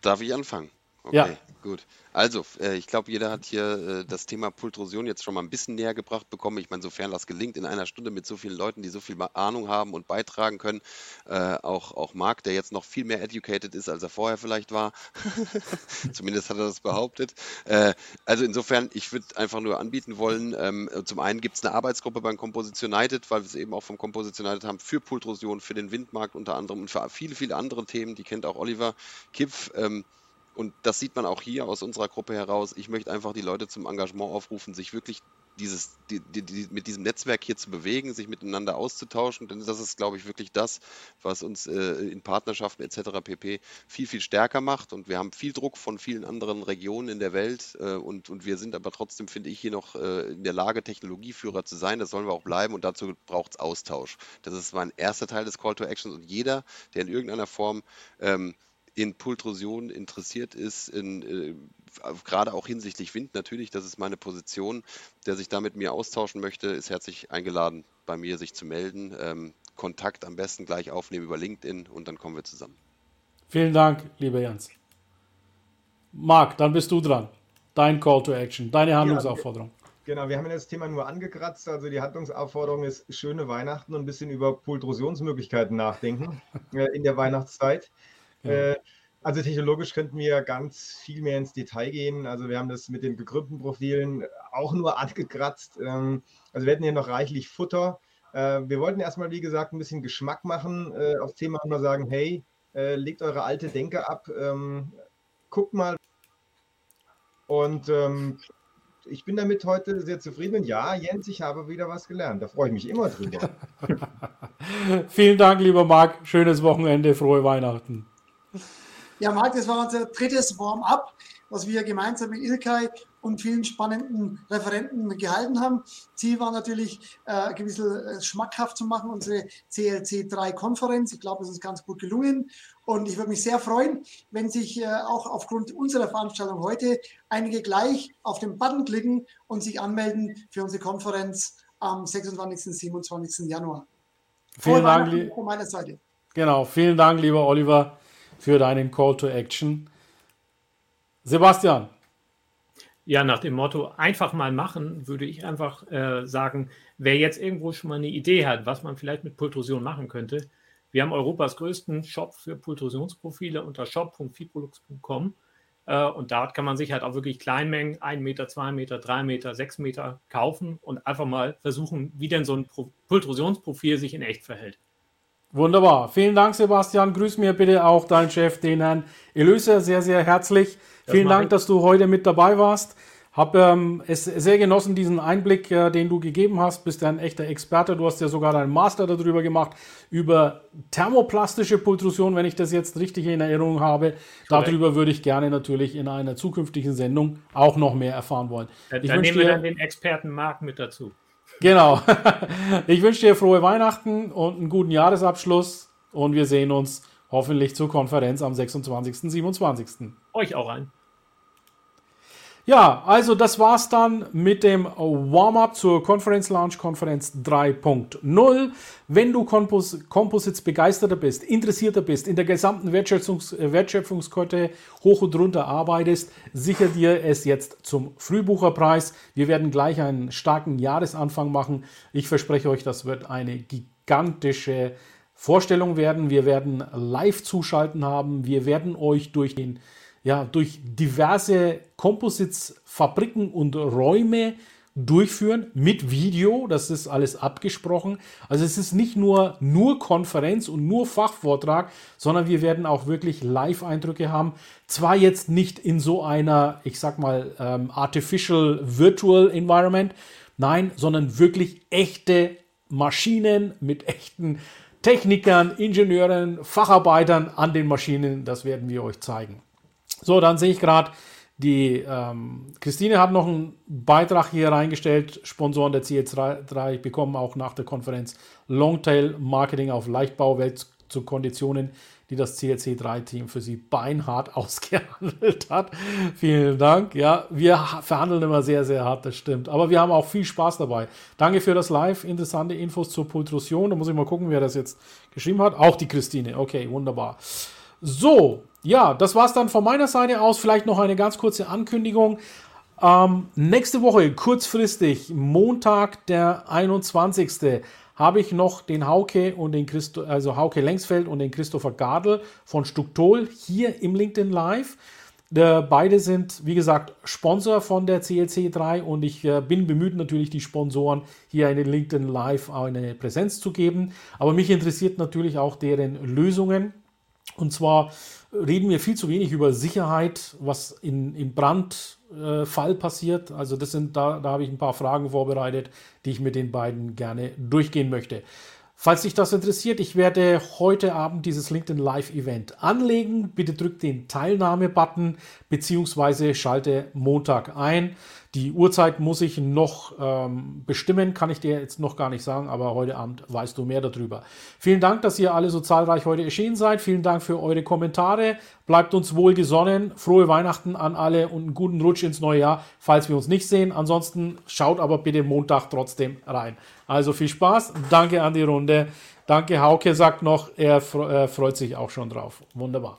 Speaker 3: Darf ich anfangen?
Speaker 1: Okay, ja.
Speaker 3: Gut. Also, äh, ich glaube, jeder hat hier äh, das Thema Pultrusion jetzt schon mal ein bisschen näher gebracht bekommen. Ich meine, sofern das gelingt in einer Stunde mit so vielen Leuten, die so viel Ahnung haben und beitragen können, äh, auch, auch Marc, der jetzt noch viel mehr educated ist, als er vorher vielleicht war. Zumindest hat er das behauptet. Äh, also insofern, ich würde einfach nur anbieten wollen, ähm, zum einen gibt es eine Arbeitsgruppe beim Composition United, weil wir es eben auch vom Composition United haben, für Pultrusion, für den Windmarkt unter anderem und für viele, viele andere Themen, die kennt auch Oliver Kipf. Ähm, und das sieht man auch hier aus unserer Gruppe heraus. Ich möchte einfach die Leute zum Engagement aufrufen, sich wirklich dieses, die, die, die, mit diesem Netzwerk hier zu bewegen, sich miteinander auszutauschen, denn das ist, glaube ich, wirklich das, was uns äh, in Partnerschaften etc. pp. viel, viel stärker macht. Und wir haben viel Druck von vielen anderen Regionen in der Welt äh, und, und wir sind aber trotzdem, finde ich, hier noch äh, in der Lage, Technologieführer zu sein. Das sollen wir auch bleiben und dazu braucht es Austausch. Das ist mein erster Teil des Call to Actions und jeder, der in irgendeiner Form ähm, in Pultrusion interessiert ist, in, äh, gerade auch hinsichtlich Wind natürlich, das ist meine Position, der sich da mit mir austauschen möchte, ist herzlich eingeladen, bei mir sich zu melden. Ähm, Kontakt am besten gleich aufnehmen über LinkedIn und dann kommen wir zusammen.
Speaker 1: Vielen Dank, lieber Jens. Marc, dann bist du dran. Dein Call to Action, deine Handlungsaufforderung. Ja,
Speaker 5: Genau, wir haben das Thema nur angekratzt. Also die Handlungsaufforderung ist schöne Weihnachten und ein bisschen über Pultrusionsmöglichkeiten nachdenken äh, in der Weihnachtszeit. Äh, also technologisch könnten wir ganz viel mehr ins Detail gehen. Also wir haben das mit den gekrümmten Profilen auch nur angekratzt. Ähm, also wir hätten hier noch reichlich Futter. Äh, wir wollten erstmal, wie gesagt, ein bisschen Geschmack machen äh, aufs Thema und mal sagen, hey, legt eure alte Denke ab, ähm, guckt mal. Und ähm, ich bin damit heute sehr zufrieden. Und ja, Jens, ich habe wieder was gelernt. Da freue ich mich immer drüber.
Speaker 1: Vielen Dank, lieber Marc. Schönes Wochenende, frohe Weihnachten.
Speaker 4: Ja, Marc, das war unser drittes Warm-up, was wir gemeinsam mit Ilkay und vielen spannenden Referenten gehalten haben. Ziel war natürlich, äh, ein bisschen äh, schmackhaft zu machen, unsere CLC 3-Konferenz. Ich glaube, das ist ganz gut gelungen. Und ich würde mich sehr freuen, wenn sich äh, auch aufgrund unserer Veranstaltung heute einige gleich auf den Button klicken und sich anmelden für unsere Konferenz am 26. 27. Januar.
Speaker 1: Vielen Dank von meiner Seite. Genau, vielen Dank, lieber Oliver für deinen Call to Action. Sebastian,
Speaker 2: Ja, nach dem Motto einfach mal machen, würde ich einfach äh, sagen, wer jetzt irgendwo schon mal eine Idee hat, was man vielleicht mit Pultrusion machen könnte, wir haben Europas größten Shop für Pultrusionsprofile unter shop.fibrolux.com äh, und dort kann man sich halt auch wirklich Kleinmengen, 1 Meter, 2 Meter, 3 Meter, 6 Meter kaufen und einfach mal versuchen, wie denn so ein Pultrusionsprofil sich in echt verhält.
Speaker 1: Wunderbar. Vielen Dank, Sebastian. Grüß mir bitte auch deinen Chef, den Herrn Elöser, sehr, sehr herzlich. Das Vielen Dank, dass du heute mit dabei warst. Habe ähm, es sehr genossen, diesen Einblick, äh, den du gegeben hast. Bist ja ein echter Experte. Du hast ja sogar deinen Master darüber gemacht, über thermoplastische Pultrusion, wenn ich das jetzt richtig in Erinnerung habe. Correct. Darüber würde ich gerne natürlich in einer zukünftigen Sendung auch noch mehr erfahren wollen.
Speaker 2: Da, ich dann nehmen wir dann den Experten Marc mit dazu.
Speaker 1: Genau. ich wünsche dir frohe Weihnachten und einen guten Jahresabschluss und wir sehen uns hoffentlich zur Konferenz am 26. 27.
Speaker 2: Euch auch ein.
Speaker 1: Ja, also das war's dann mit dem Warm-up zur Conference Launch Konferenz 3.0. Wenn du Compos Composites begeisterter bist, interessierter bist, in der gesamten Wertschöpfungs Wertschöpfungskette hoch und runter arbeitest, sicher dir es jetzt zum Frühbucherpreis. Wir werden gleich einen starken Jahresanfang machen. Ich verspreche euch, das wird eine gigantische Vorstellung werden. Wir werden live zuschalten haben. Wir werden euch durch den ja, durch diverse Composites, Fabriken und Räume durchführen mit Video. Das ist alles abgesprochen. Also es ist nicht nur nur Konferenz und nur Fachvortrag, sondern wir werden auch wirklich Live-Eindrücke haben. Zwar jetzt nicht in so einer, ich sag mal, ähm, artificial virtual environment, nein, sondern wirklich echte Maschinen mit echten Technikern, Ingenieuren, Facharbeitern an den Maschinen. Das werden wir euch zeigen. So, dann sehe ich gerade, die ähm, Christine hat noch einen Beitrag hier reingestellt. Sponsoren der CL3 bekommen auch nach der Konferenz Longtail Marketing auf Leichtbauwelt zu Konditionen, die das CLC3-Team für sie beinhart ausgehandelt hat. Vielen Dank. Ja, wir verhandeln immer sehr, sehr hart, das stimmt. Aber wir haben auch viel Spaß dabei. Danke für das Live. Interessante Infos zur Pultrusion. Da muss ich mal gucken, wer das jetzt geschrieben hat. Auch die Christine. Okay, wunderbar. So, ja, das war es dann von meiner Seite aus. Vielleicht noch eine ganz kurze Ankündigung. Ähm, nächste Woche, kurzfristig, Montag, der 21. habe ich noch den Hauke und den Christo, also Hauke Lengsfeld und den Christopher Gardel von Stucktol hier im LinkedIn Live. Der, beide sind, wie gesagt, Sponsor von der CLC 3 und ich äh, bin bemüht, natürlich die Sponsoren hier in den LinkedIn Live eine Präsenz zu geben. Aber mich interessiert natürlich auch deren Lösungen. Und zwar reden wir viel zu wenig über Sicherheit, was in, im Brandfall äh, passiert. Also das sind, da, da habe ich ein paar Fragen vorbereitet, die ich mit den beiden gerne durchgehen möchte. Falls dich das interessiert, ich werde heute Abend dieses LinkedIn Live Event anlegen. Bitte drück den Teilnahme-Button beziehungsweise schalte Montag ein. Die Uhrzeit muss ich noch ähm, bestimmen, kann ich dir jetzt noch gar nicht sagen, aber heute Abend weißt du mehr darüber. Vielen Dank, dass ihr alle so zahlreich heute erschienen seid. Vielen Dank für eure Kommentare. Bleibt uns wohl gesonnen. Frohe Weihnachten an alle und einen guten Rutsch ins neue Jahr, falls wir uns nicht sehen. Ansonsten schaut aber bitte Montag trotzdem rein. Also viel Spaß. Danke an die Runde. Danke, Hauke sagt noch, er freut sich auch schon drauf. Wunderbar.